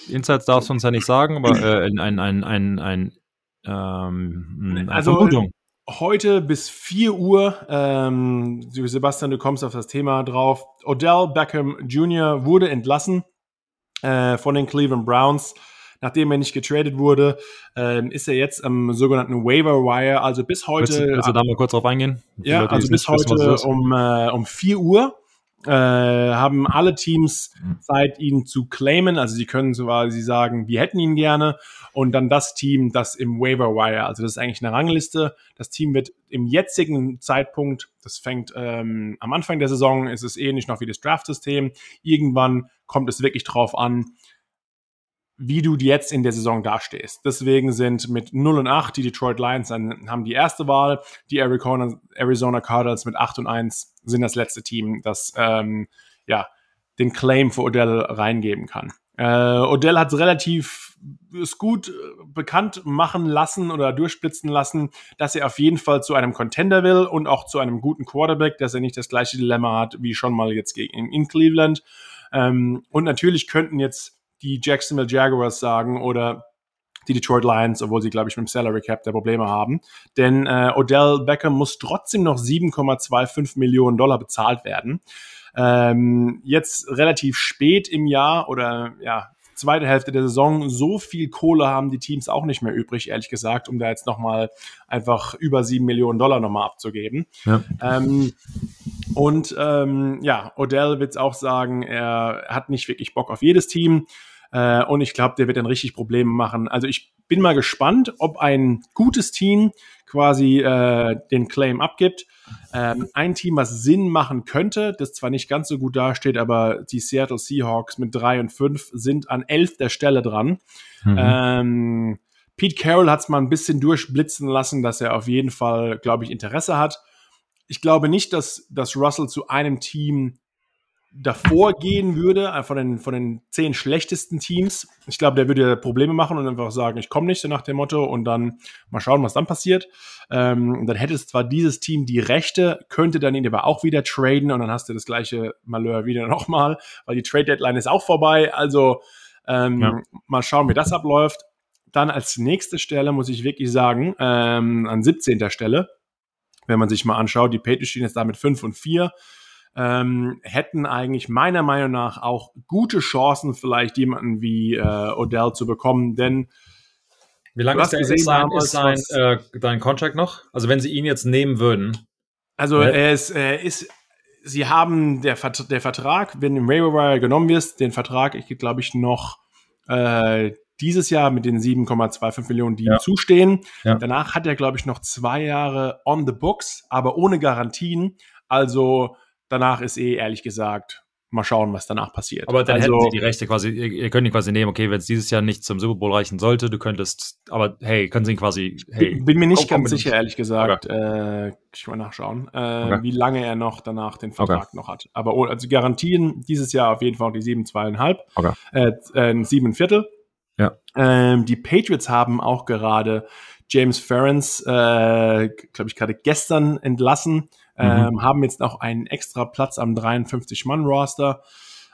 Insights darfst du uns ja nicht sagen, aber äh, ein, ein, ein, ein, ähm, eine Also, Vermutung. heute bis 4 Uhr, ähm, Sebastian, du kommst auf das Thema drauf. Odell Beckham Jr. wurde entlassen äh, von den Cleveland Browns. Nachdem er nicht getradet wurde, ähm, ist er jetzt am sogenannten Waiver Wire, also bis Willst, du- heute. willst du da mal kurz drauf eingehen? Ja, Leute, also bis wissen, heute um, äh, um 4 Uhr äh, haben alle Teams Zeit, ihn zu claimen. Also sie können so quasi sagen, wir hätten ihn gerne. Und dann das Team, das im Waiver Wire, also das ist eigentlich eine Rangliste. Das Team wird im jetzigen Zeitpunkt, das fängt ähm, am Anfang der Saison, ist es ähnlich noch wie das Draft-System. Irgendwann kommt es wirklich drauf an, wie du jetzt in der Saison dastehst. Deswegen sind mit 0 und 8 die Detroit Lions dann haben die erste Wahl, die Arizona, Cardinals mit 8 und 1 sind das letzte Team, das ähm, ja den Claim für Odell reingeben kann. Äh, Odell hat relativ es gut äh, bekannt machen lassen oder durchblitzen lassen, dass er auf jeden Fall zu einem Contender will und auch zu einem guten Quarterback, dass er nicht das gleiche Dilemma hat wie schon mal jetzt in Cleveland. Ähm, und natürlich könnten jetzt die Jacksonville Jaguars sagen oder die Detroit Lions, obwohl sie, glaube ich, mit dem Salary Cap der Probleme haben. Denn äh, Odell Beckham muss trotzdem noch 7,25 Millionen Dollar bezahlt werden. Ähm, jetzt relativ spät im Jahr oder ja, zweite Hälfte der Saison, so viel Kohle haben die Teams auch nicht mehr übrig, ehrlich gesagt, um da jetzt nochmal einfach über 7 Millionen Dollar nochmal abzugeben. Ja. Ähm, und ähm, ja, Odell wird auch sagen, er hat nicht wirklich Bock auf jedes Team. Äh, und ich glaube, der wird dann richtig Probleme machen. Also ich bin mal gespannt, ob ein gutes Team quasi äh, den Claim abgibt. Ähm, ein Team, was Sinn machen könnte, das zwar nicht ganz so gut dasteht, aber die Seattle Seahawks mit drei und fünf sind an elfter Stelle dran. Mhm. Ähm, Pete Carroll hat es mal ein bisschen durchblitzen lassen, dass er auf jeden Fall, glaube ich, Interesse hat. Ich glaube nicht, dass, dass Russell zu einem Team davor gehen würde, äh, von den, von den zehn schlechtesten Teams. Ich glaube, der würde Probleme machen und einfach sagen, ich komme nicht, so nach dem Motto, und dann mal schauen, was dann passiert. Ähm, dann hätte es zwar dieses Team die Rechte, könnte dann ihn aber auch wieder traden und dann hast du das gleiche Malheur wieder nochmal, weil die Trade-Deadline ist auch vorbei. Also ähm, Ja. mal schauen, wie das abläuft. Dann als nächste Stelle muss ich wirklich sagen, ähm, an 17. Stelle, wenn man sich mal anschaut, die Patriots stehen jetzt da mit 5 und 4 ähm, hätten eigentlich meiner Meinung nach auch gute Chancen, vielleicht jemanden wie äh, Odell zu bekommen, denn Wie lange ist, der, gesehen ist sein, ist sein, äh, dein Contract noch? Also wenn sie ihn jetzt nehmen würden. also Ja. ist, er ist, sie haben der, Vert der Vertrag, wenn im Waiver Wire genommen wirst, den Vertrag, ich glaube ich noch äh, dieses Jahr mit den 7,25 Millionen, die Ja. ihm zustehen. Ja. Danach hat er, glaube ich, noch zwei Jahre on the books, aber ohne Garantien. Also danach ist eh ehrlich gesagt, mal schauen, was danach passiert. Aber dann also, hätten sie die Rechte quasi, ihr, ihr könnt ihn quasi nehmen, okay, wenn es dieses Jahr nicht zum Super Bowl reichen sollte, du könntest, aber hey, können sie ihn quasi, hey, Bin, bin mir nicht ganz sicher, ehrlich gesagt. Äh, ich mal nachschauen, äh, Okay. wie lange er noch danach den Vertrag noch hat. Aber oh, also Garantien dieses Jahr auf jeden Fall die 7,2,5, Okay. äh, äh, 7 Viertel. Ja. Ähm, die Patriots haben auch gerade James Ferrens, äh, glaube ich, gerade gestern entlassen, ähm, mhm. haben jetzt noch einen extra Platz am 53-Mann-Roster.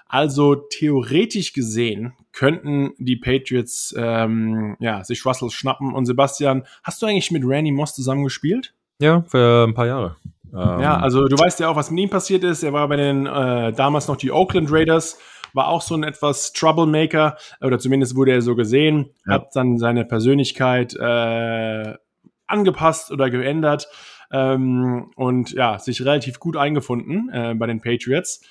Also theoretisch gesehen könnten die Patriots ähm, ja, sich Russell schnappen. Und Sebastian, hast du eigentlich mit Randy Moss zusammengespielt? Ja, für ein paar Jahre. Ähm, ja, also du weißt ja auch, was mit ihm passiert ist. Er war bei den äh, damals noch die Oakland Raiders, war auch so ein etwas Troublemaker, oder zumindest wurde er so gesehen, ja. hat dann seine Persönlichkeit äh, angepasst oder geändert ähm, und ja, sich relativ gut eingefunden äh, bei den Patriots.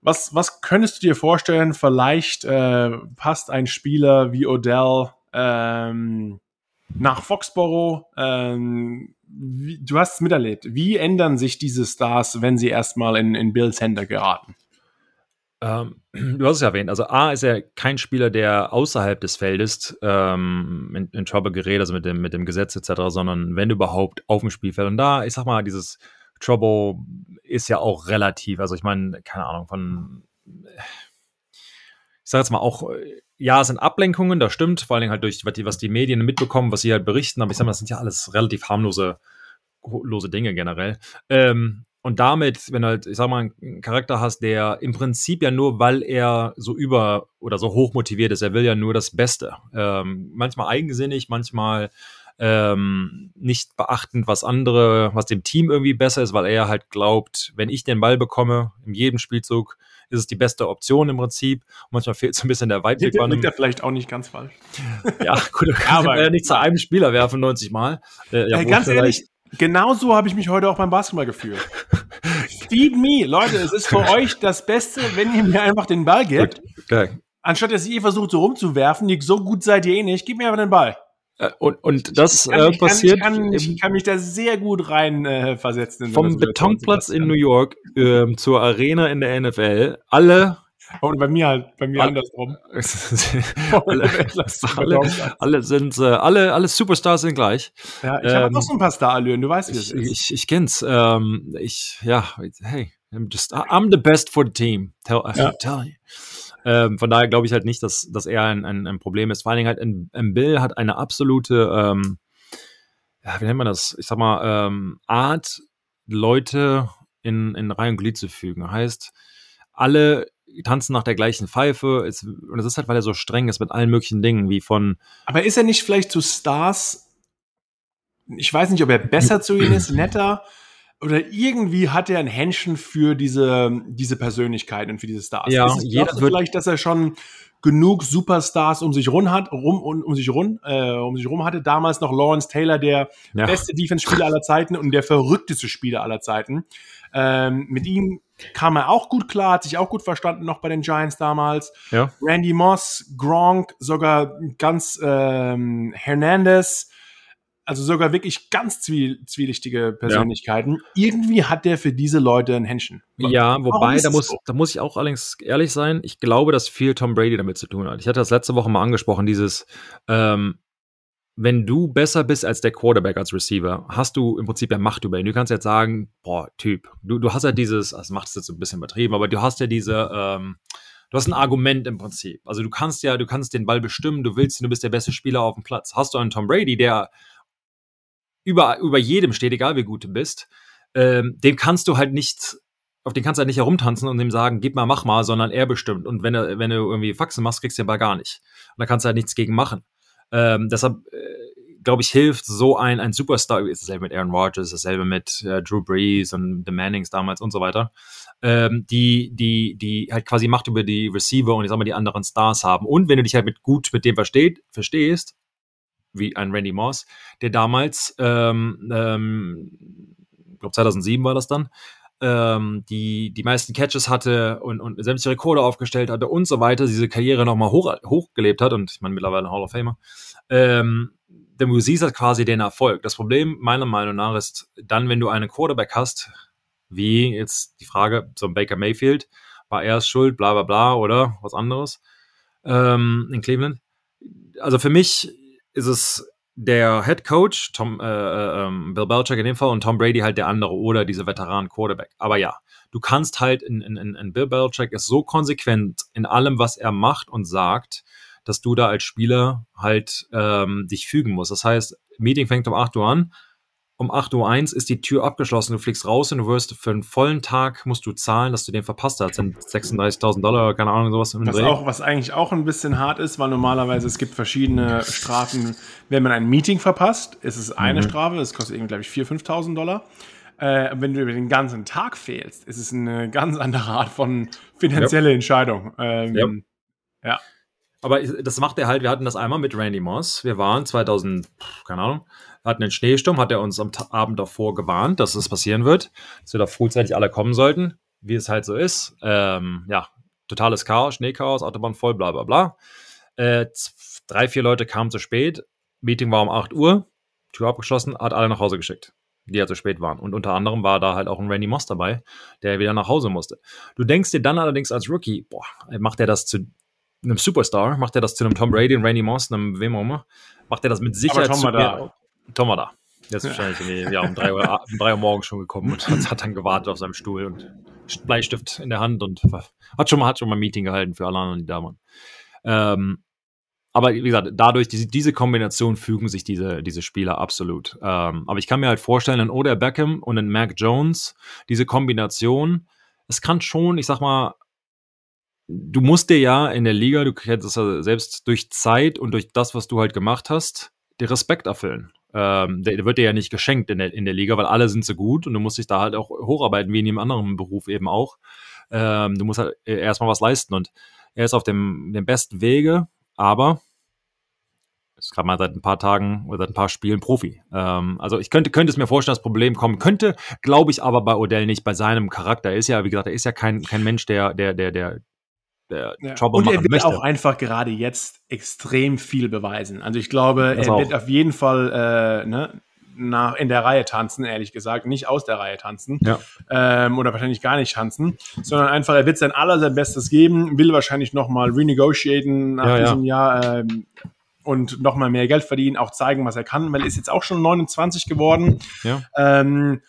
Was, was könntest du dir vorstellen, vielleicht äh, passt ein Spieler wie Odell ähm, nach Foxborough? Ähm, wie, du hast es miterlebt. Wie ändern sich diese Stars, wenn sie erstmal in, in Bills Hände geraten? Ähm, du hast es ja erwähnt. Also A ist er kein Spieler, der außerhalb des Feldes ähm, in, in Trouble gerät, also mit dem, mit dem Gesetz etc., sondern wenn überhaupt auf dem Spielfeld. Und da, ich sag mal, dieses Trouble ist ja auch relativ. Also ich meine, keine Ahnung, von ich sage jetzt mal auch, ja, es sind Ablenkungen, das stimmt, vor Dingen halt durch, was die Medien mitbekommen, was sie halt berichten, aber ich sage mal, das sind ja alles relativ harmlose lose Dinge generell. Ähm, und damit, wenn du halt, ich sag mal, einen Charakter hast, der im Prinzip ja nur, weil er so über oder so hoch motiviert ist, er will ja nur das Beste. Ähm, manchmal eigensinnig, manchmal ähm, nicht beachtend, was andere, was dem Team irgendwie besser ist, weil er halt glaubt, wenn ich den Ball bekomme, in jedem Spielzug, ist es die beste Option im Prinzip. Und manchmal fehlt so ein bisschen der Weitblick. Liegt, liegt er vielleicht auch nicht ganz falsch. ja, gut, du kannst ja, nicht zu einem Spieler werfen 90 Mal. Äh, ja, äh, ganz ehrlich, genau so habe ich mich heute auch beim Basketball gefühlt. Feed me, Leute, es ist für euch das Beste, wenn ihr mir einfach den Ball gebt. Okay. Anstatt dass ihr versucht, so rumzuwerfen, so gut seid ihr eh nicht, gib mir einfach den Ball. Äh, und, und das kann, äh, passiert. Ich kann, ich, kann, ich kann, mich da sehr gut rein äh, versetzen. vom Betonplatz in New York äh, zur Arena in der NFL. Alle. Und bei mir halt, bei mir alle, andersrum. alle, alle, alle, sind, äh, alle, alle Superstars sind gleich. Ja, ich ähm, habe noch so ein paar Starallüren, du weißt, wie es ist. Ich, ich kenn's. Ähm, ich, ja, hey, I'm just, I'm the best for the team. Tell, ja. tell you. Ähm, von daher glaube ich halt nicht, dass, dass er ein, ein, ein Problem ist. Vor allen Dingen halt ein, ein Bill hat eine absolute, ähm, ja, wie nennt man das? Ich sag mal, ähm, Art, Leute in, in Reihe und Glied zu fügen. Heißt, alle tanzen nach der gleichen Pfeife. Es, und das ist halt, weil er so streng ist mit allen möglichen Dingen, wie von. Aber ist er nicht vielleicht zu Stars? Ich weiß nicht, ob er besser zu ihnen ist, netter oder irgendwie hat er ein Händchen für diese, diese Persönlichkeiten und für diese Stars. Ja, ist, jeder wird vielleicht, dass er schon genug Superstars um sich rum hat, rum, um, um sich rum, äh, um sich rum hatte. Damals noch Lawrence Taylor, der ja. beste Defense-Spieler aller Zeiten und der verrückteste Spieler aller Zeiten. Ähm, mit ihm kam er auch gut klar, hat sich auch gut verstanden noch bei den Giants damals. Ja. Randy Moss, Gronk, sogar ganz ähm, Hernandez also sogar wirklich ganz zwiel zwielichtige Persönlichkeiten. Ja. Irgendwie hat der für diese Leute ein Händchen. Ja, wobei, da muss, so? da muss ich auch allerdings ehrlich sein, ich glaube, dass viel Tom Brady damit zu tun hat. Ich hatte das letzte Woche mal angesprochen, dieses, ähm, wenn du besser bist als der Quarterback als Receiver, hast du im Prinzip ja Macht über ihn. Du kannst jetzt sagen, boah, Typ, du, du hast ja dieses, das macht es jetzt ein bisschen übertrieben, aber du hast ja diese, ähm, du hast ein Argument im Prinzip. Also du kannst ja, du kannst den Ball bestimmen, du willst, du bist der beste Spieler auf dem Platz. Hast du einen Tom Brady, der über, über jedem steht, egal wie gut du bist, ähm, dem kannst du halt nicht, auf den kannst du halt nicht herumtanzen und dem sagen, gib mal, mach mal, sondern er bestimmt. Und wenn, er, wenn du irgendwie Faxen machst, kriegst du den Ball gar nicht. Und da kannst du halt nichts gegen machen. Ähm, deshalb, äh, glaube ich, hilft so ein, ein Superstar, ist dasselbe mit Aaron Rodgers, dasselbe mit äh, Drew Brees und The Mannings damals und so weiter, ähm, die, die, die halt quasi Macht über die Receiver und ich sag mal die anderen Stars haben. Und wenn du dich halt mit gut mit dem versteht, verstehst, wie ein Randy Moss, der damals, ähm, ähm, ich glaube 2007 war das dann, ähm, die die meisten Catches hatte und, und sämtliche Rekorde aufgestellt hatte und so weiter, diese Karriere nochmal hoch, hochgelebt hat und ich meine mittlerweile Hall of Famer, ähm, denn du siehst halt quasi den Erfolg. Das Problem meiner Meinung nach ist dann, wenn du einen Quarterback hast, wie jetzt die Frage, ein Baker Mayfield, war er schuld, bla bla bla oder was anderes ähm, in Cleveland. Also für mich ist es der Head Coach, Tom, äh, äh, ähm, Bill Belichick in dem Fall und Tom Brady halt der andere oder diese Veteran Quarterback. Aber ja, du kannst halt in, in, in Bill Belichick ist so konsequent in allem, was er macht und sagt, dass du da als Spieler halt ähm, dich fügen musst. Das heißt, Meeting fängt um 8 Uhr an, um 8.01 Uhr ist die Tür abgeschlossen, du fliegst raus und du wirst für einen vollen Tag musst du zahlen, dass du den verpasst hast. Sind 36.000 Dollar, keine Ahnung, sowas. Was, auch, was eigentlich auch ein bisschen hart ist, weil normalerweise es gibt verschiedene Strafen, wenn man ein Meeting verpasst, ist es eine mhm. Strafe, das kostet irgendwie, glaube ich, 4.000, 5.000 Dollar. Äh, wenn du über den ganzen Tag fehlst, ist es eine ganz andere Art von finanzielle ja. Entscheidung. Ähm, ja. ja. Aber das macht er halt, wir hatten das einmal mit Randy Moss. Wir waren 2000, keine Ahnung, hatten einen Schneesturm, hat er uns am Abend davor gewarnt, dass es passieren wird, dass wir da frühzeitig alle kommen sollten, wie es halt so ist. Ähm, ja, totales Chaos, Schneechaos, Autobahn voll, bla bla bla. Äh, drei, vier Leute kamen zu spät, Meeting war um 8 Uhr, Tür abgeschlossen, hat alle nach Hause geschickt, die ja zu spät waren. Und unter anderem war da halt auch ein Randy Moss dabei, der wieder nach Hause musste. Du denkst dir dann allerdings als Rookie, boah, macht er das zu einem Superstar, macht er das zu einem Tom Brady, einem Randy Moss, einem wem auch immer, macht er das mit Sicherheit zu, da. Tom war da. Der ist wahrscheinlich in die, ja, um 3 Uhr, um drei Uhr morgens schon gekommen und hat dann gewartet auf seinem Stuhl und Bleistift in der Hand und hat schon mal, hat schon mal ein Meeting gehalten für alle anderen, die da waren. Ähm, aber wie gesagt, dadurch, diese, diese Kombination fügen sich diese, diese Spieler absolut. Ähm, aber ich kann mir halt vorstellen, ein Oder Beckham und ein Mac Jones, diese Kombination, es kann schon, ich sag mal, du musst dir ja in der Liga, du kennst es ja selbst durch Zeit und durch das, was du halt gemacht hast, dir Respekt erfüllen. Ähm, der, wird dir ja nicht geschenkt in der, in der Liga, weil alle sind so gut und du musst dich da halt auch hocharbeiten, wie in jedem anderen Beruf eben auch. Ähm, du musst halt erstmal was leisten und er ist auf dem, dem besten Wege, aber ist gerade mal seit ein paar Tagen oder seit ein paar Spielen Profi. Ähm, also ich könnte, könnte es mir vorstellen, das Problem kommen könnte, glaube ich aber bei Odell nicht, bei seinem Charakter. Er ist ja, wie gesagt, er ist ja kein, kein Mensch, der, der, der, der der ja. Und er wird möchte. auch einfach gerade jetzt extrem viel beweisen. Also ich glaube, das er auch. wird auf jeden Fall äh, ne, nach, in der Reihe tanzen, ehrlich gesagt, nicht aus der Reihe tanzen ja. ähm, oder wahrscheinlich gar nicht tanzen, sondern einfach, er wird sein aller sein Bestes geben, will wahrscheinlich nochmal renegotiaten nach ja, diesem Jahr ähm, und nochmal mehr Geld verdienen, auch zeigen, was er kann, weil er ist jetzt auch schon 29 geworden. Ja. Ähm,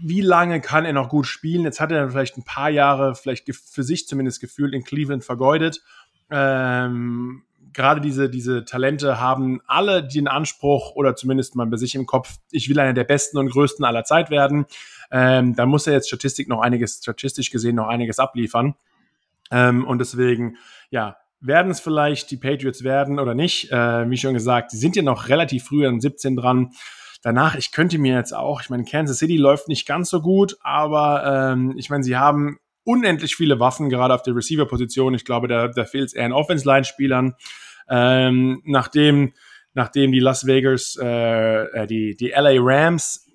wie lange kann er noch gut spielen? Jetzt hat er vielleicht ein paar Jahre, vielleicht für sich zumindest gefühlt, in Cleveland vergeudet. Ähm, gerade diese, diese Talente haben alle den Anspruch oder zumindest mal bei sich im Kopf, ich will einer der besten und größten aller Zeit werden. Ähm, da muss er jetzt Statistik noch einiges, statistisch gesehen noch einiges abliefern. Ähm, und deswegen, ja, werden es vielleicht die Patriots werden oder nicht? Äh, wie schon gesagt, die sind ja noch relativ früh an 17 dran. Danach, ich könnte mir jetzt auch, ich meine, Kansas City läuft nicht ganz so gut, aber ähm, ich meine, sie haben unendlich viele Waffen, gerade auf der Receiver-Position. Ich glaube, da, da fehlt es eher an Offense-Line-Spielern. Ähm, nachdem, nachdem die Las Vegas, äh, äh die, die LA Rams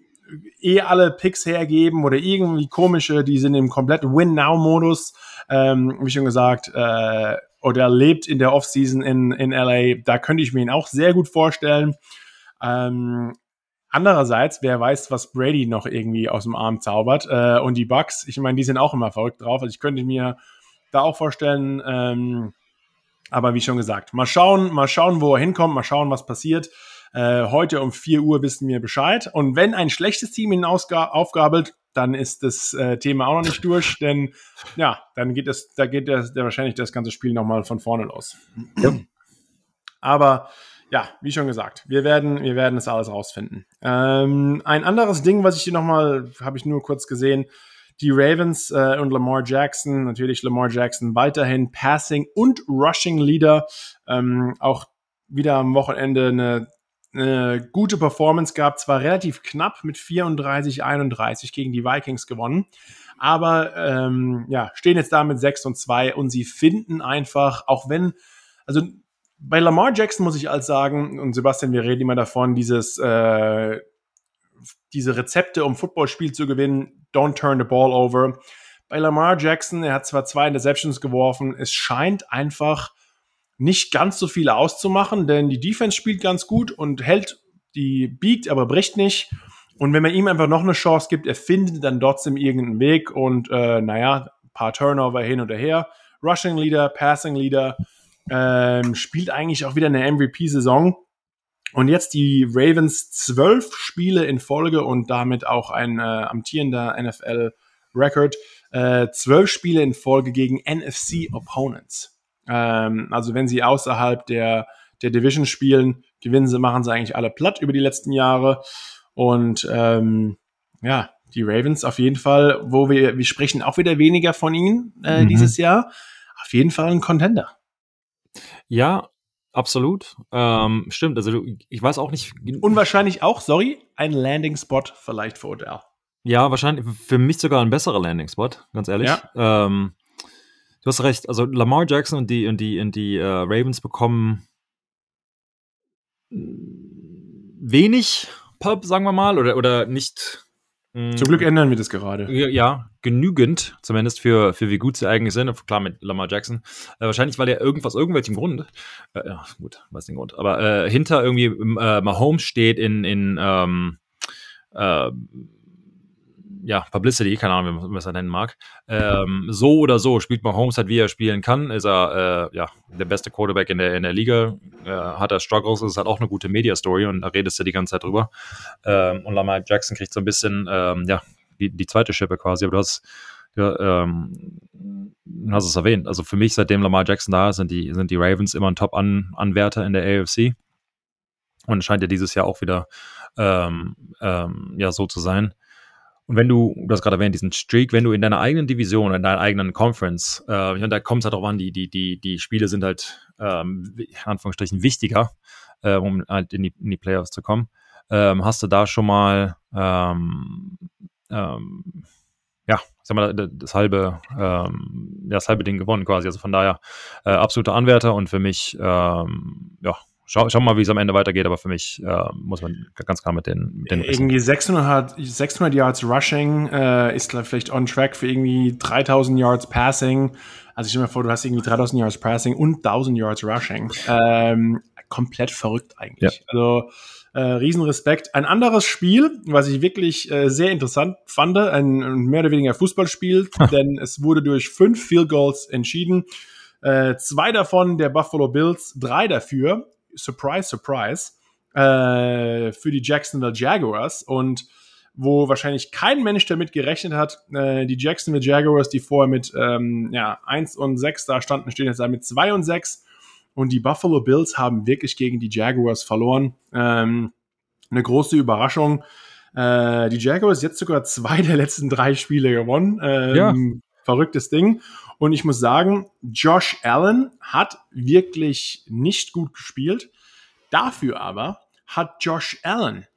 eh alle Picks hergeben oder irgendwie komische, die sind im kompletten Win-Now-Modus. Ähm, wie schon gesagt, äh, oder lebt in der Offseason in, in LA. Da könnte ich mir ihn auch sehr gut vorstellen. Ähm, Andererseits, wer weiß, was Brady noch irgendwie aus dem Arm zaubert. Äh, und die Bucks, ich meine, die sind auch immer verrückt drauf. Also ich könnte mir da auch vorstellen, ähm, aber wie schon gesagt, mal schauen, mal schauen, wo er hinkommt, mal schauen, was passiert. Äh, heute um 4 Uhr wissen wir Bescheid. Und wenn ein schlechtes Team ihn aufgabelt, dann ist das äh, Thema auch noch nicht durch, denn ja, dann geht es, da geht das, der wahrscheinlich das ganze Spiel nochmal von vorne los. Ja. Aber ja, wie schon gesagt, wir werden, wir werden es alles rausfinden. Ähm, ein anderes Ding, was ich hier nochmal, habe ich nur kurz gesehen, die Ravens äh, und Lamar Jackson, natürlich Lamar Jackson weiterhin Passing und Rushing Leader, ähm, auch wieder am Wochenende eine, eine gute Performance gab, zwar relativ knapp mit 34, 31 gegen die Vikings gewonnen, aber ähm, ja, stehen jetzt da mit 6 und 2 und sie finden einfach, auch wenn, also bei Lamar Jackson muss ich als sagen, und Sebastian, wir reden immer davon, dieses, äh, diese Rezepte, um Footballspiel zu gewinnen, don't turn the ball over. Bei Lamar Jackson, er hat zwar zwei Interceptions geworfen, es scheint einfach nicht ganz so viele auszumachen, denn die Defense spielt ganz gut und hält, die biegt, aber bricht nicht. Und wenn man ihm einfach noch eine Chance gibt, er findet dann trotzdem irgendeinen Weg und äh, naja, paar Turnover hin oder her. Rushing Leader, Passing Leader, ähm, spielt eigentlich auch wieder eine MVP-Saison. Und jetzt die Ravens zwölf Spiele in Folge und damit auch ein äh, amtierender NFL-Record. Äh, zwölf Spiele in Folge gegen NFC-Opponents. Ähm, also wenn sie außerhalb der, der Division spielen, gewinnen sie, machen sie eigentlich alle platt über die letzten Jahre. Und ähm, ja, die Ravens auf jeden Fall, wo wir, wir sprechen auch wieder weniger von ihnen äh, mhm. dieses Jahr, auf jeden Fall ein Contender. Ja, absolut. Ähm, stimmt. Also du, ich weiß auch nicht. Unwahrscheinlich auch, sorry, ein Landing-Spot vielleicht für Odell. Ja, wahrscheinlich für mich sogar ein besserer Landing-Spot, ganz ehrlich. Ja. Ähm, du hast recht. Also Lamar Jackson und die und die und die äh, Ravens bekommen wenig Pub, sagen wir mal, oder oder nicht. Zum Glück ändern wir das gerade. Ja, genügend, zumindest für, für wie gut sie eigentlich sind. Klar, mit Lamar Jackson. Äh, wahrscheinlich, weil er irgendwas, irgendwelchen Grund, äh, ja, gut, weiß den Grund, aber äh, hinter irgendwie äh, Mahomes steht in, in ähm, äh, ja, Publicity, keine Ahnung, wie man es nennen mag. Ähm, so oder so spielt Mahomes halt, wie er spielen kann. Ist er äh, ja der beste Quarterback in der, in der Liga. Äh, hat er Struggles, ist halt auch eine gute Media-Story und da redest du die ganze Zeit drüber. Ähm, und Lamar Jackson kriegt so ein bisschen, ähm, ja, die, die zweite Schippe quasi, aber du hast, ja, ähm, hast es erwähnt. Also für mich, seitdem Lamar Jackson da ist, sind die, sind die Ravens immer ein Top-Anwärter in der AFC. Und scheint ja dieses Jahr auch wieder ähm, ähm, ja so zu sein. Und wenn du, du hast gerade erwähnt, diesen Streak, wenn du in deiner eigenen Division, in deiner eigenen Conference, äh, und da kommt es halt auch an, die, die, die, die Spiele sind halt, ähm, in Anführungsstrichen, wichtiger, äh, um halt in die, in die Playoffs zu kommen. Ähm, hast du da schon mal, ähm, ähm, ja, sag mal, das halbe, ähm, das halbe Ding gewonnen quasi. Also von daher äh, absoluter Anwärter und für mich, ähm, ja, Schau, schau mal, wie es am Ende weitergeht, aber für mich äh, muss man ganz klar mit den, mit den Irgendwie 600, 600 Yards Rushing äh, ist vielleicht on track für irgendwie 3000 Yards Passing. Also ich stelle mir vor, du hast irgendwie 3000 Yards Passing und 1000 Yards Rushing. Ähm, komplett verrückt eigentlich. Ja. Also äh, Riesenrespekt. Ein anderes Spiel, was ich wirklich äh, sehr interessant fand, ein, ein mehr oder weniger Fußballspiel, denn es wurde durch fünf Field Goals entschieden. Äh, zwei davon der Buffalo Bills, drei dafür surprise, surprise, äh, für die Jacksonville Jaguars und wo wahrscheinlich kein Mensch damit gerechnet hat, äh, die Jacksonville Jaguars, die vorher mit ähm, ja, 1 und 6 da standen, stehen jetzt da mit 2 und 6 und die Buffalo Bills haben wirklich gegen die Jaguars verloren. Ähm, eine große Überraschung. Äh, die Jaguars jetzt sogar zwei der letzten drei Spiele gewonnen. Ähm. Verrücktes Ding. Und ich muss sagen, Josh Allen hat wirklich nicht gut gespielt. Dafür aber hat Josh Allen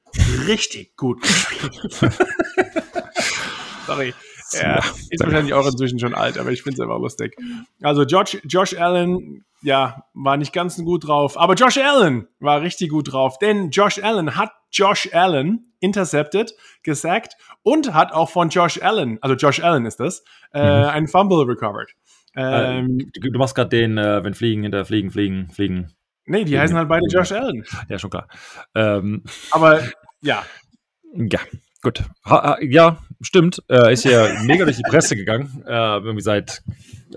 richtig gut gespielt. Sorry. Er ist wahrscheinlich auch inzwischen schon alt, aber ich finde es einfach lustig. Also Josh, Josh Allen, ja, war nicht ganz gut drauf, aber Josh Allen war richtig gut drauf, denn Josh Allen hat Josh Allen intercepted, gesackt und hat auch von Josh Allen, also Josh Allen ist das, äh, mhm. einen Fumble recovered. Ähm, äh, du, du, machst gerade den, äh, wenn Fliegen hinter Fliegen, Fliegen, Fliegen. Nee, die fliegen, heißen halt beide Josh Allen. Ja, schon klar. Ähm, Aber ja. Ja, gut. Ha, ja, stimmt. Äh, ist ja mega durch die Presse gegangen. Äh, irgendwie seit,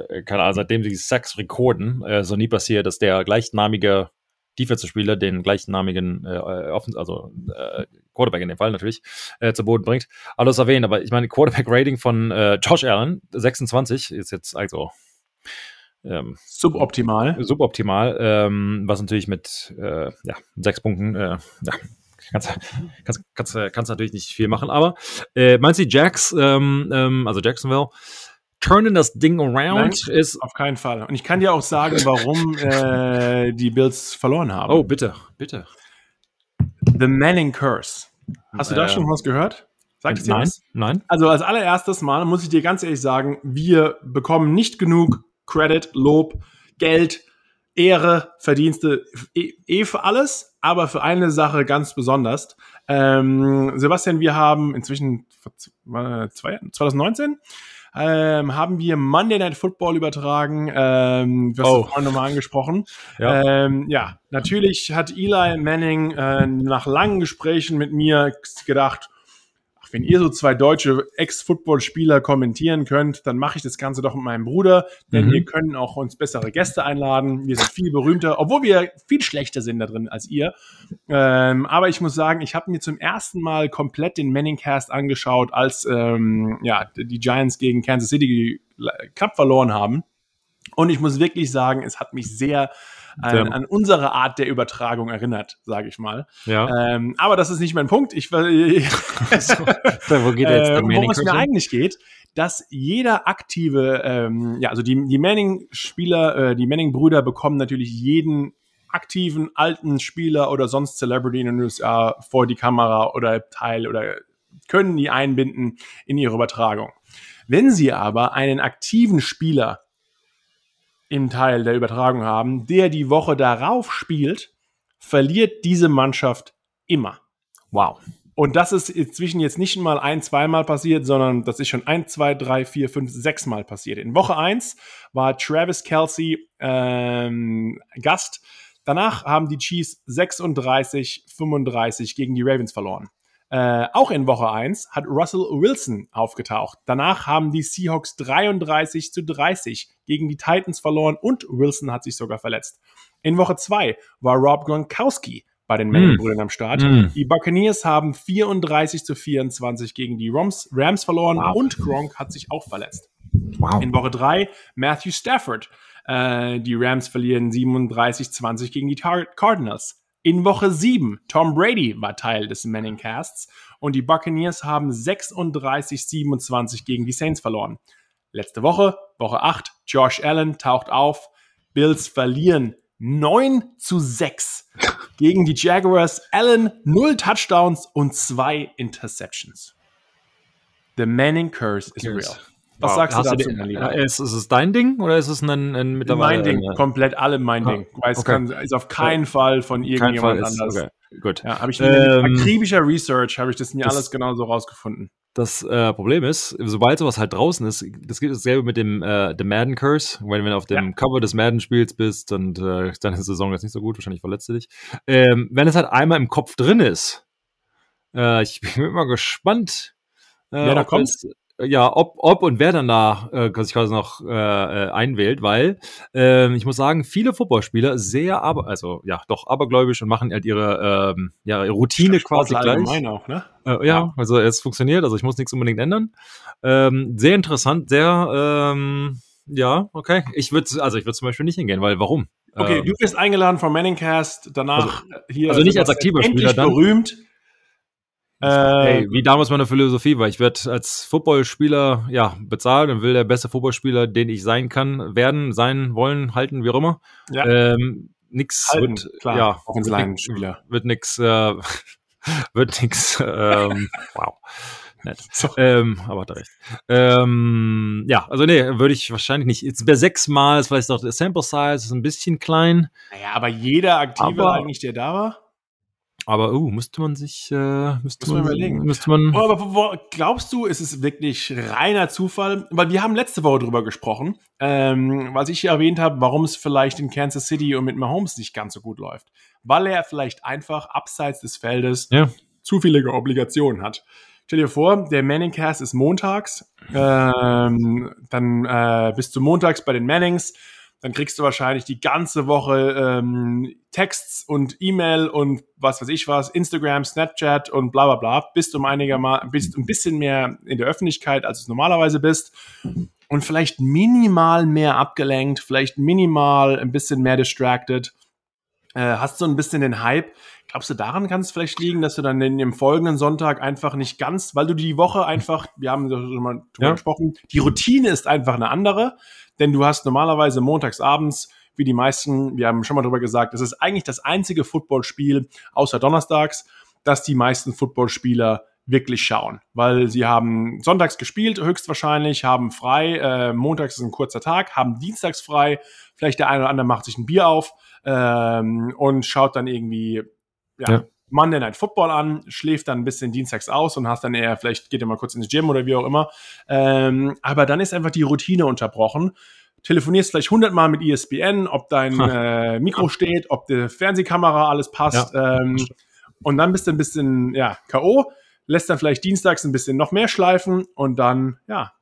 äh, keine Ahnung, seitdem sie Sex rekorden, äh, so nie passiert, dass der gleichnamige Defensive-Spieler den gleichnamigen, äh, also äh, Quarterback in dem Fall natürlich, äh, zu Boden bringt. Alles erwähnt, aber ich meine, Quarterback-Rating von äh, Josh Allen, 26, ist jetzt also ähm, suboptimal. Suboptimal, ähm, was natürlich mit äh, ja, sechs Punkten, äh, ja, kannst, kannst, kannst, kannst natürlich nicht viel machen, aber äh, meinst du, Jacks, ähm, ähm, also Jacksonville, turnen das Ding around Nein, ist. Auf keinen Fall. Und ich kann dir auch sagen, warum äh, die Bills verloren haben. Oh, bitte, bitte. The Manning Curse. Hast du da schon was gehört? Sagt es dir nein, was? Nein. Also als allererstes Mal muss ich dir ganz ehrlich sagen, wir bekommen nicht genug Credit, Lob, Geld, Ehre, Verdienste, eh, eh für alles, aber für eine Sache ganz besonders. Ähm, Sebastian, wir haben inzwischen 2019 ähm, haben wir Monday Night Football übertragen. Ähm, du hast oh. vorhin nochmal angesprochen. Ja. Ähm, ja, natürlich hat Eli Manning äh, nach langen Gesprächen mit mir gedacht, wenn ihr so zwei deutsche Ex-Football-Spieler kommentieren könnt, dann mache ich das Ganze doch mit meinem Bruder, denn mhm. wir können auch uns bessere Gäste einladen. Wir sind viel berühmter, obwohl wir viel schlechter sind da drin als ihr. Ähm, aber ich muss sagen, ich habe mir zum ersten Mal komplett den Manningcast angeschaut, als ähm, ja, die Giants gegen Kansas City knapp verloren haben. Und ich muss wirklich sagen, es hat mich sehr an, an unsere Art der Übertragung erinnert, sage ich mal. Ja. Ähm, aber das ist nicht mein Punkt. Ich, So, wo geht jetzt der äh, worum es mir eigentlich geht, dass jeder aktive, ähm, ja, also die, die Manning-Spieler, äh, die Manning-Brüder bekommen natürlich jeden aktiven alten Spieler oder sonst Celebrity in den USA vor die Kamera oder Teil oder können die einbinden in ihre Übertragung. Wenn sie aber einen aktiven Spieler im Teil der Übertragung haben, der die Woche darauf spielt, verliert diese Mannschaft immer. Wow. Und das ist inzwischen jetzt nicht mal ein, zweimal passiert, sondern das ist schon ein, zwei, drei, vier, fünf, sechs Mal passiert. In Woche eins war Travis Kelsey ähm, Gast. Danach haben die Chiefs 36, 35 gegen die Ravens verloren. Äh, auch in Woche eins hat Russell Wilson aufgetaucht. Danach haben die Seahawks 33 zu 30 gegen die Titans verloren und Wilson hat sich sogar verletzt. In Woche zwei war Rob Gronkowski bei den Manning-Brüdern am Start. Mm. Die Buccaneers haben 34 zu 24 gegen die Rams, Rams verloren Wow. und Gronk hat sich auch verletzt. Wow. In Woche drei Matthew Stafford. Äh, die Rams verlieren 37-20 gegen die Tar Cardinals. In Woche sieben Tom Brady war Teil des Manning Casts und die Buccaneers haben 36-27 gegen die Saints verloren. Letzte Woche, Woche acht Josh Allen taucht auf. Bills verlieren 9 zu 6 gegen die Jaguars. Allen 0 Touchdowns und 2 Interceptions. The Manning Curse is real. Was Wow. sagst du Hast dazu, den- mein Lieber? äh, Ist, ist es dein Ding oder ist es ein, ein mittlerweile? mein Ding, äh, komplett alle mein Ah, Ding. Weil es okay. kann, ist auf keinen Fall von irgendjemand ist, anders. okay, gut. Ja, habe ich Ähm, mit akribischer Research habe ich das mir das- alles genauso rausgefunden. Das äh, Problem ist, sobald sowas halt draußen ist, das gibt dasselbe mit dem äh, The Madden Curse. Wenn, wenn du auf dem Ja. Cover des Madden-Spiels bist und äh, deine Saison ist nicht so gut, wahrscheinlich verletzt du dich. Ähm, wenn es halt einmal im Kopf drin ist, äh, ich bin immer gespannt, äh, Wer da kommt? Ja, ob, ob und wer dann da äh, sich quasi noch äh, äh, einwählt, weil ähm, ich muss sagen, viele Footballspieler sehr aber, also ja, doch abergläubisch und machen halt ihre, ähm, ja, ihre Routine quasi gleich. auch, ne? Äh, ja, also es funktioniert, also ich muss nichts unbedingt ändern. Ähm, sehr interessant, sehr, ähm, ja, okay. Ich würde, also ich würde zum Beispiel nicht hingehen, weil warum? Okay, Ähm, du bist eingeladen vom Manningcast, danach hier. also nicht als aktiver Spieler dann. berühmt. Äh, Hey, wie damals meine Philosophie war, ich werde als Footballspieler ja bezahlt und will der beste Footballspieler, den ich sein kann, werden, sein, wollen, halten, wie auch immer. Ja. Ähm, nix halten, wird, klar, ja, als wird nix- Laienspieler. wird nix, äh, wird nix, ähm, wow. Nett. So. Ähm, aber hat er recht. Ähm, ja, also nee, würde ich wahrscheinlich nicht. Jetzt bei sechs Mal ist vielleicht auch der Sample Size ist ein bisschen klein, Naja, aber jeder Aktive Aber- eigentlich, der da war. Aber uh, müsste man sich, äh, müsste man überlegen. Müsste man. Oh, aber wo, glaubst du, ist es wirklich reiner Zufall? Weil wir haben letzte Woche drüber gesprochen, ähm, was ich hier erwähnt habe, warum es vielleicht in Kansas City und mit Mahomes nicht ganz so gut läuft. Weil er vielleicht einfach abseits des Feldes Ja. zu viele Obligationen hat. Stell dir vor, der Manningcast ist montags, ähm, dann äh, bist du montags bei den Mannings, dann kriegst du wahrscheinlich die ganze Woche ähm, Texts und E-Mail und was weiß ich was, Instagram, Snapchat und bla bla bla, bist um einigermaßen, bist ein bisschen mehr in der Öffentlichkeit, als du normalerweise bist. Und vielleicht minimal mehr abgelenkt, vielleicht minimal ein bisschen mehr distracted, hast so ein bisschen den Hype. Glaubst du, daran kann es vielleicht liegen, dass du dann in dem folgenden Sonntag einfach nicht ganz, weil du die Woche einfach, wir haben schon mal drüber Ja. gesprochen, die Routine ist einfach eine andere, denn du hast normalerweise montags abends, wie die meisten, wir haben schon mal drüber gesagt, das ist eigentlich das einzige Footballspiel außer donnerstags, dass die meisten Footballspieler wirklich schauen, weil sie haben sonntags gespielt, höchstwahrscheinlich, haben frei, äh, montags ist ein kurzer Tag, haben dienstags frei, vielleicht der eine oder andere macht sich ein Bier auf ähm, und schaut dann irgendwie ja, Ja. Monday Night Football an, schläft dann ein bisschen dienstags aus und hast dann eher, vielleicht geht er mal kurz ins Gym oder wie auch immer. Ähm, aber dann ist einfach die Routine unterbrochen. Telefonierst vielleicht hundertmal mit ESPN, ob dein äh, Mikro steht, ob die Fernsehkamera alles passt. Ähm, und dann bist du ein bisschen ja, K.O., lässt dann vielleicht dienstags ein bisschen noch mehr schleifen und dann, ja,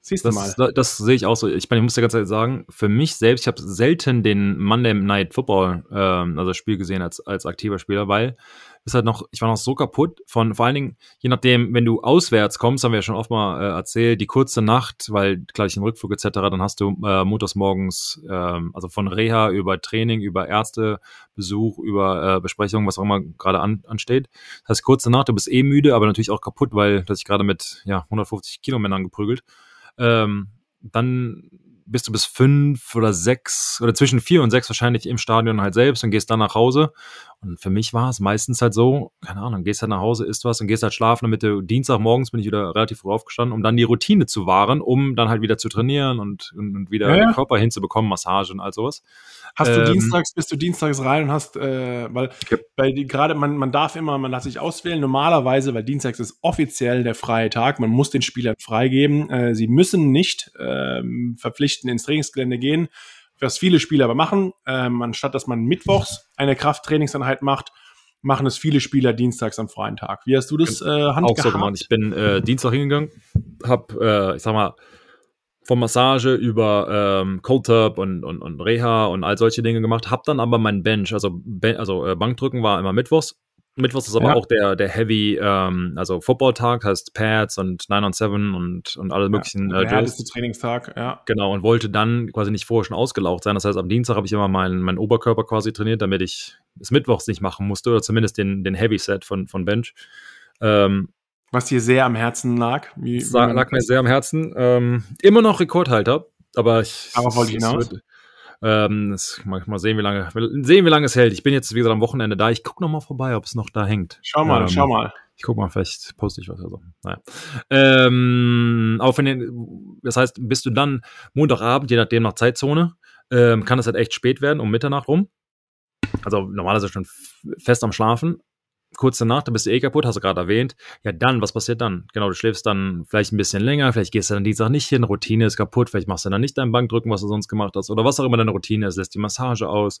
siehst du mal. Das, das, das sehe ich auch so. Ich meine, ich muss dir ganz ehrlich sagen, für mich selbst, ich habe selten den Monday Night Football, ähm, also das Spiel gesehen als, als aktiver Spieler, weil ist halt noch, ich war noch so kaputt von, vor allen Dingen, je nachdem, wenn du auswärts kommst, haben wir ja schon oft mal äh, erzählt, die kurze Nacht, weil gleich den Rückflug etc., dann hast du äh, montags morgens, ähm, also von Reha über Training, über Ärztebesuch, über äh, Besprechungen, was auch immer gerade an, ansteht. Das heißt, kurze Nacht, du bist eh müde, aber natürlich auch kaputt, weil du hast dich gerade mit ja, 150 Kilo Männern geprügelt. Ähm, dann bist du bis fünf oder sechs oder zwischen vier und sechs wahrscheinlich im Stadion halt selbst und gehst dann nach Hause. Und für mich war es meistens halt so, keine Ahnung, gehst halt nach Hause, isst was und gehst halt schlafen, damit du Dienstagmorgens bin ich wieder relativ früh aufgestanden, um dann die Routine zu wahren, um dann halt wieder zu trainieren und, und, und wieder ja. den Körper hinzubekommen, Massage und all sowas. Hast du ähm, dienstags, bist du dienstags rein und hast, äh, weil okay. bei gerade man, man darf immer, man lässt sich auswählen, normalerweise, weil dienstags ist offiziell der freie Tag, man muss den Spielern freigeben. Äh, sie müssen nicht äh, verpflichten ins Trainingsgelände gehen was viele Spieler aber machen, ähm, anstatt dass man mittwochs eine Krafttrainingseinheit macht, machen es viele Spieler dienstags am freien Tag. Wie hast du das äh, Auch so gemacht. Ich bin äh, Dienstag hingegangen, habe, äh, ich sag mal, von Massage über ähm, Cold Tub und, und, und Reha und all solche Dinge gemacht, habe dann aber mein Bench, also, ben, also äh, Bankdrücken war immer mittwochs Mittwochs ist aber ja. auch der, der Heavy, ähm, also Football-Tag, heißt Pads und 9 on 7 und, und alle möglichen. Ja, der äh, härteste Trainingstag, ja. Genau, und wollte dann quasi nicht vorher schon ausgelaucht sein. Das heißt, am Dienstag habe ich immer meinen, meinen Oberkörper quasi trainiert, damit ich es Mittwochs nicht machen musste oder zumindest den, den Heavy-Set von, von Bench. Ähm, Was dir sehr am Herzen lag. Wie, wie lag mir sehr am Herzen. Ähm, immer noch Rekordhalter, aber ich. Aber wollte ich hinaus? Wird, ähm, das, mal, mal sehen, wie lange, sehen, wie lange es hält. Ich bin jetzt, wie gesagt, am Wochenende da. Ich gucke noch mal vorbei, ob es noch da hängt. Schau mal, ähm, schau mal. Ich guck mal, vielleicht poste ich was oder so. Naja. Ähm, auch wenn den, das heißt, bist du dann Montagabend, je nachdem nach Zeitzone, ähm, kann es halt echt spät werden, um Mitternacht rum. Also normalerweise schon fest am Schlafen kurze Nacht, da bist du eh kaputt, hast du gerade erwähnt. Ja, dann, was passiert dann? Genau, du schläfst dann vielleicht ein bisschen länger, vielleicht gehst du dann Dienstag nicht hin, Routine ist kaputt, vielleicht machst du dann nicht dein Bankdrücken, was du sonst gemacht hast, oder was auch immer deine Routine ist, lässt die Massage aus.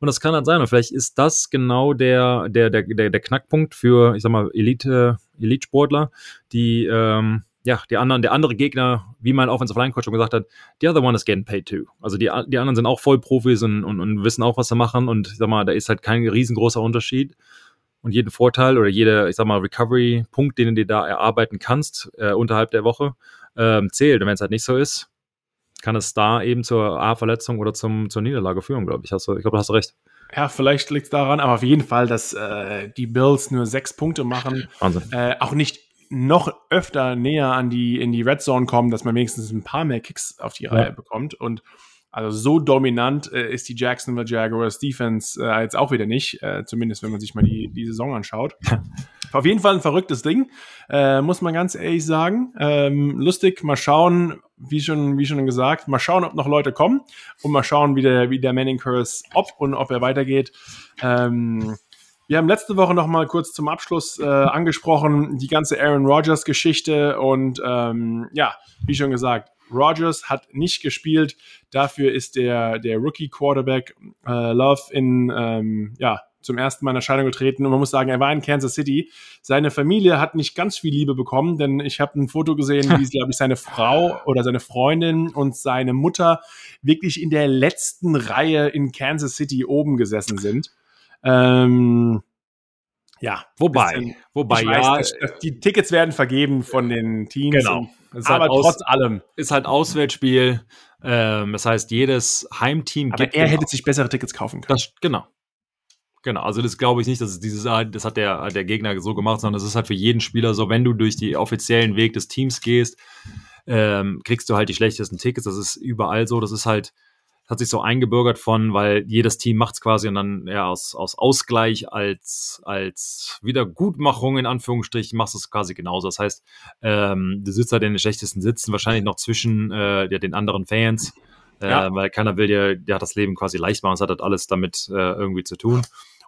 Und das kann halt sein. Und vielleicht ist das genau der, der, der, der, der Knackpunkt für, ich sag mal, Elite, Elite-Sportler, die, ähm, ja, die anderen, der andere Gegner, wie mein Offensive Line Coach schon gesagt hat, the other one is getting paid too. Also die, die anderen sind auch voll Profis und, und, und wissen auch, was sie machen und ich sag mal, da ist halt kein riesengroßer Unterschied und jeden Vorteil oder jede, ich sag mal, Recovery-Punkt, den du dir da erarbeiten kannst, äh, unterhalb der Woche, ähm, zählt. Und wenn es halt nicht so ist, kann es da eben zur A-Verletzung oder zum, zur Niederlage führen, glaube ich. Hast du, ich glaube, hast du recht. Ja, vielleicht liegt es daran, aber auf jeden Fall, dass äh, die Bills nur sechs Punkte machen. Wahnsinn. Äh, auch nicht noch öfter näher an die, in die Red Zone kommen, dass man wenigstens ein paar mehr Kicks auf die ja. Reihe bekommt. Und also so dominant äh, ist die Jacksonville Jaguars Defense äh, jetzt auch wieder nicht, äh, zumindest wenn man sich mal die, die Saison anschaut. Auf jeden Fall ein verrücktes Ding, äh, muss man ganz ehrlich sagen. Ähm, lustig, mal schauen, wie schon, wie schon gesagt, mal schauen, ob noch Leute kommen und mal schauen, wie der, wie der Manning Curse, ob und ob er weitergeht. Ähm, wir haben letzte Woche noch mal kurz zum Abschluss äh, angesprochen, die ganze Aaron Rodgers Geschichte und ähm, ja, wie schon gesagt, Rodgers hat nicht gespielt. Dafür ist der, der Rookie-Quarterback äh, Love in, ähm, ja, zum ersten Mal in Erscheinung getreten und man muss sagen, er war in Kansas City. Seine Familie hat nicht ganz viel Liebe bekommen, denn ich habe ein Foto gesehen, wie, glaube ich, seine Frau oder seine Freundin und seine Mutter wirklich in der letzten Reihe in Kansas City oben gesessen sind. Ähm, ja, wobei, bisschen, wobei ja, weiß, die Tickets werden vergeben von den Teams. Genau. Aber halt trotz allem ist halt Auswärtsspiel. Ähm, das heißt, jedes Heimteam. Aber er hätte sich bessere Tickets kaufen können. Das, genau. Genau, also das glaube ich nicht, dass es dieses, ah, das hat der, der Gegner so gemacht, sondern das ist halt für jeden Spieler so, wenn du durch die offiziellen Weg des Teams gehst, ähm, kriegst du halt die schlechtesten Tickets. Das ist überall so. Das ist halt, hat sich so eingebürgert von, weil jedes Team macht es quasi und dann ja aus, aus Ausgleich als, als Wiedergutmachung in Anführungsstrichen machst du es quasi genauso. Das heißt, ähm, du sitzt halt in den schlechtesten Sitzen, wahrscheinlich noch zwischen äh, ja, den anderen Fans, äh, ja. weil keiner will dir, hat das Leben quasi leicht machen. Es hat halt alles damit äh, irgendwie zu tun.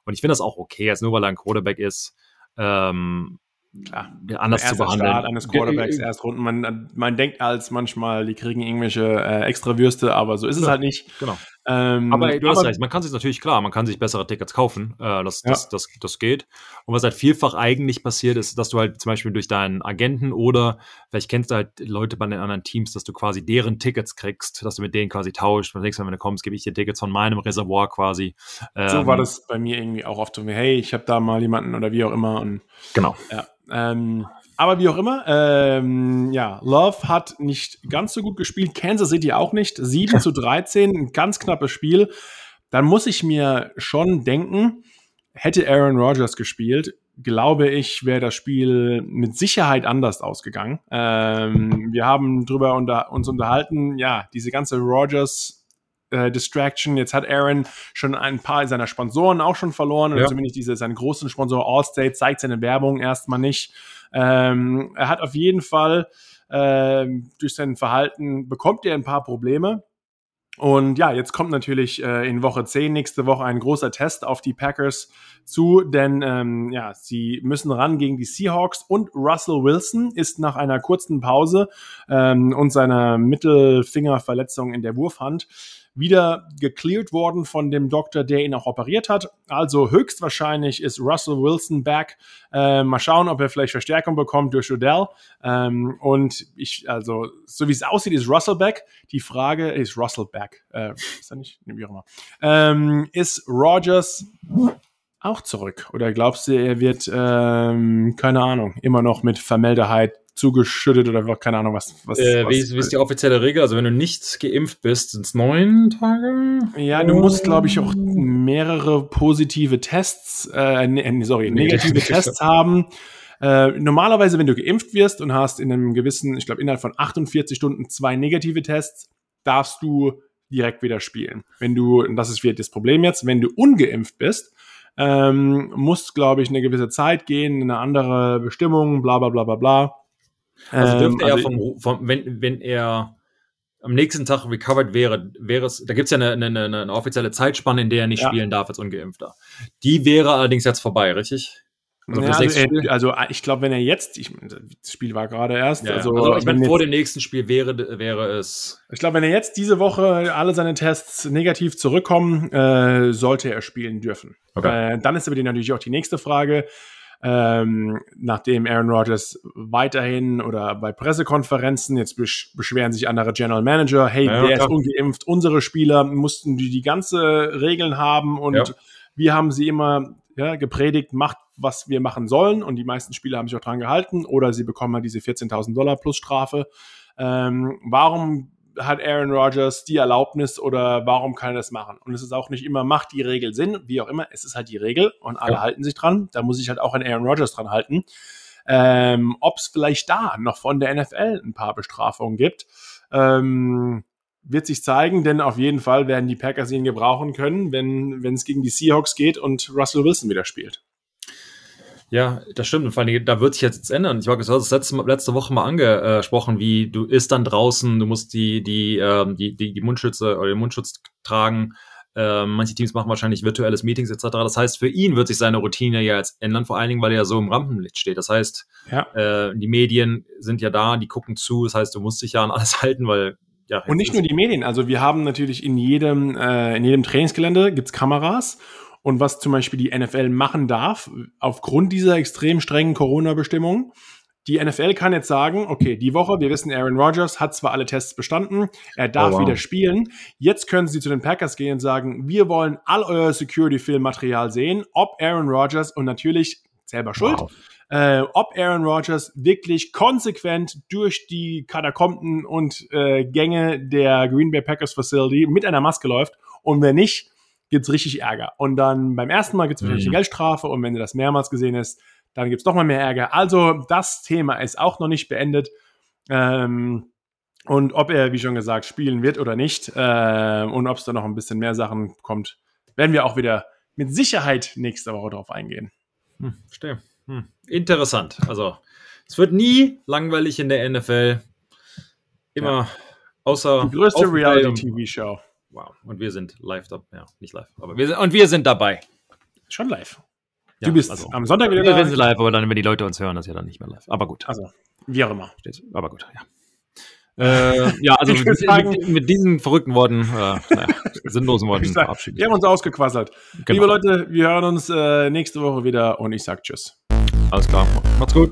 Und ich finde das auch okay, also nur weil er ein Quarterback ist, ähm, Klar. anders zu behandeln. Start eines Quarterbacks, Erstrunden. Man, man denkt als manchmal, die kriegen irgendwelche äh, extra Würste, aber so ist es halt nicht. Genau. Ähm, aber du hast aber, recht, man kann sich natürlich klar, man kann sich bessere Tickets kaufen. Äh, das, ja. das, das, das geht. Und was halt vielfach eigentlich passiert ist, dass du halt zum Beispiel durch deinen Agenten oder vielleicht kennst du halt Leute bei den anderen Teams, dass du quasi deren Tickets kriegst, dass du mit denen quasi tauscht. Und nächstes Mal, wenn du kommst, gebe ich dir Tickets von meinem Reservoir quasi. Ähm, so war das bei mir irgendwie auch oft so, hey, ich habe da mal jemanden oder wie auch immer. Und, genau. Ja. Ähm, aber wie auch immer, ähm, ja, Love hat nicht ganz so gut gespielt, Kansas City auch nicht. 7 zu 13, ein ganz knappes Spiel. Dann muss ich mir schon denken, hätte Aaron Rodgers gespielt, glaube ich, wäre das Spiel mit Sicherheit anders ausgegangen. Ähm, wir haben drüber unter, uns unterhalten, ja, diese ganze Rodgers äh, Distraction. Jetzt hat Aaron schon ein paar seiner Sponsoren auch schon verloren, ja. oder zumindest diese, seinen großen Sponsor Allstate zeigt seine Werbung erstmal nicht. Ähm, er hat auf jeden Fall ähm, durch sein Verhalten bekommt er ein paar Probleme. Und ja, jetzt kommt natürlich äh, in Woche 10 nächste Woche ein großer Test auf die Packers zu, denn ähm, ja, sie müssen ran gegen die Seahawks und Russell Wilson ist nach einer kurzen Pause ähm, und seiner Mittelfingerverletzung in der Wurfhand wieder gecleared worden von dem Doktor, der ihn auch operiert hat. Also höchstwahrscheinlich ist Russell Wilson back. Äh, mal schauen, ob er vielleicht Verstärkung bekommt durch Odell. Ähm, und ich, also, so wie es aussieht, ist Russell back. Die Frage ist Russell back. Äh, ist er nicht? Wie auch immer. Ähm, ist Rogers auch zurück? Oder glaubst du, er wird, ähm, keine Ahnung, immer noch mit Vermeldeheit zugeschüttet oder keine Ahnung, was. was, äh, wie, ist, wie ist die offizielle Regel? Also, wenn du nicht geimpft bist, sind es neun Tage? Ja, du musst, glaube ich, auch mehrere positive Tests, äh, ne, sorry, negative Tests haben. Äh, normalerweise, wenn du geimpft wirst und hast in einem gewissen, ich glaube, innerhalb von 48 Stunden zwei negative Tests, darfst du direkt wieder spielen. Wenn du, und das ist wieder das Problem jetzt, wenn du ungeimpft bist, ähm, muss, glaube ich, eine gewisse Zeit gehen, eine andere Bestimmung, bla bla bla bla bla. Also dürfte ähm, also er vom, vom, wenn, wenn er am nächsten Tag recovered wäre, wäre es, da gibt es ja eine, eine, eine, offizielle Zeitspanne, in der er nicht ja. spielen darf als Ungeimpfter. Die wäre allerdings jetzt vorbei, richtig? Also, ja, also, er, also, ich glaube, wenn er jetzt, ich, das Spiel war gerade erst, ja, also, also ich meine, vor dem nächsten Spiel wäre, wäre es. Ich glaube, wenn er jetzt diese Woche alle seine Tests negativ zurückkommen, äh, sollte er spielen dürfen. Okay. Äh, dann ist aber die natürlich auch die nächste Frage ähm, nachdem Aaron Rodgers weiterhin oder bei Pressekonferenzen, jetzt besch beschweren sich andere General Manager, hey, ja, der klar. ist ungeimpft, unsere Spieler mussten die die ganze Regeln haben und ja. wir haben sie immer ja, gepredigt, macht, was wir machen sollen und die meisten Spieler haben sich auch dran gehalten oder sie bekommen halt diese 14.000 Dollar plus Strafe. Ähm, warum hat Aaron Rodgers die Erlaubnis oder warum kann er das machen? Und es ist auch nicht immer, macht die Regel Sinn, wie auch immer, es ist halt die Regel und alle ja. halten sich dran. Da muss ich halt auch an Aaron Rodgers dran halten. Ähm, Ob es vielleicht da noch von der NFL ein paar Bestrafungen gibt, ähm, wird sich zeigen, denn auf jeden Fall werden die Packers ihn gebrauchen können, wenn es gegen die Seahawks geht und Russell Wilson wieder spielt. Ja, das stimmt. Und vor allem, da wird sich jetzt ändern. Ich habe das letzte, letzte Woche mal angesprochen, wie du isst dann draußen, du musst die, die, ähm, die, die, die Mundschütze oder den Mundschutz tragen. Ähm, manche Teams machen wahrscheinlich virtuelles Meetings etc. Das heißt, für ihn wird sich seine Routine ja jetzt ändern, vor allen Dingen, weil er ja so im Rampenlicht steht. Das heißt, ja. äh, die Medien sind ja da, die gucken zu. Das heißt, du musst dich ja an alles halten, weil ja, und nicht nur die Medien, also wir haben natürlich in jedem, äh, in jedem Trainingsgelände gibt's Kameras und was zum Beispiel die NFL machen darf, aufgrund dieser extrem strengen Corona-Bestimmungen. Die NFL kann jetzt sagen, okay, die Woche, wir wissen, Aaron Rodgers hat zwar alle Tests bestanden, er darf oh, wow. wieder spielen. Jetzt können sie zu den Packers gehen und sagen, wir wollen all euer Security-Film-Material sehen, ob Aaron Rodgers und natürlich selber schuld, wow. äh, ob Aaron Rodgers wirklich konsequent durch die Katakomben und äh, Gänge der Green Bay Packers Facility mit einer Maske läuft und wenn nicht, gibt's richtig Ärger. Und dann beim ersten Mal gibt's wahrscheinlich mhm. eine Geldstrafe und wenn du das mehrmals gesehen hast, dann gibt's doch mal mehr Ärger. Also das Thema ist auch noch nicht beendet. Ähm, und ob er, wie schon gesagt, spielen wird oder nicht äh, und ob es da noch ein bisschen mehr Sachen kommt, werden wir auch wieder mit Sicherheit nächste Woche drauf eingehen. Hm, verstehe. Hm. Interessant. Also es wird nie langweilig in der NFL. Immer ja. außer die größte Reality-TV-Show. Wow. Und wir sind live da. Ja, nicht live. Aber wir sind, und wir sind dabei. Schon live. Ja, du bist also, am Sonntag wieder da. Wir sind live, aber dann, wenn die Leute uns hören, ist ja dann nicht mehr live. Aber gut. Also, wie auch immer. Aber gut, ja. Äh, ja, also mit, mit, mit, diesen verrückten Worten, äh, naja, sinnlosen Worten verabschieden. Wir haben uns ausgequasselt. Genau. Liebe Leute, wir hören uns äh, nächste Woche wieder und ich sag Tschüss. Alles klar. Macht's gut.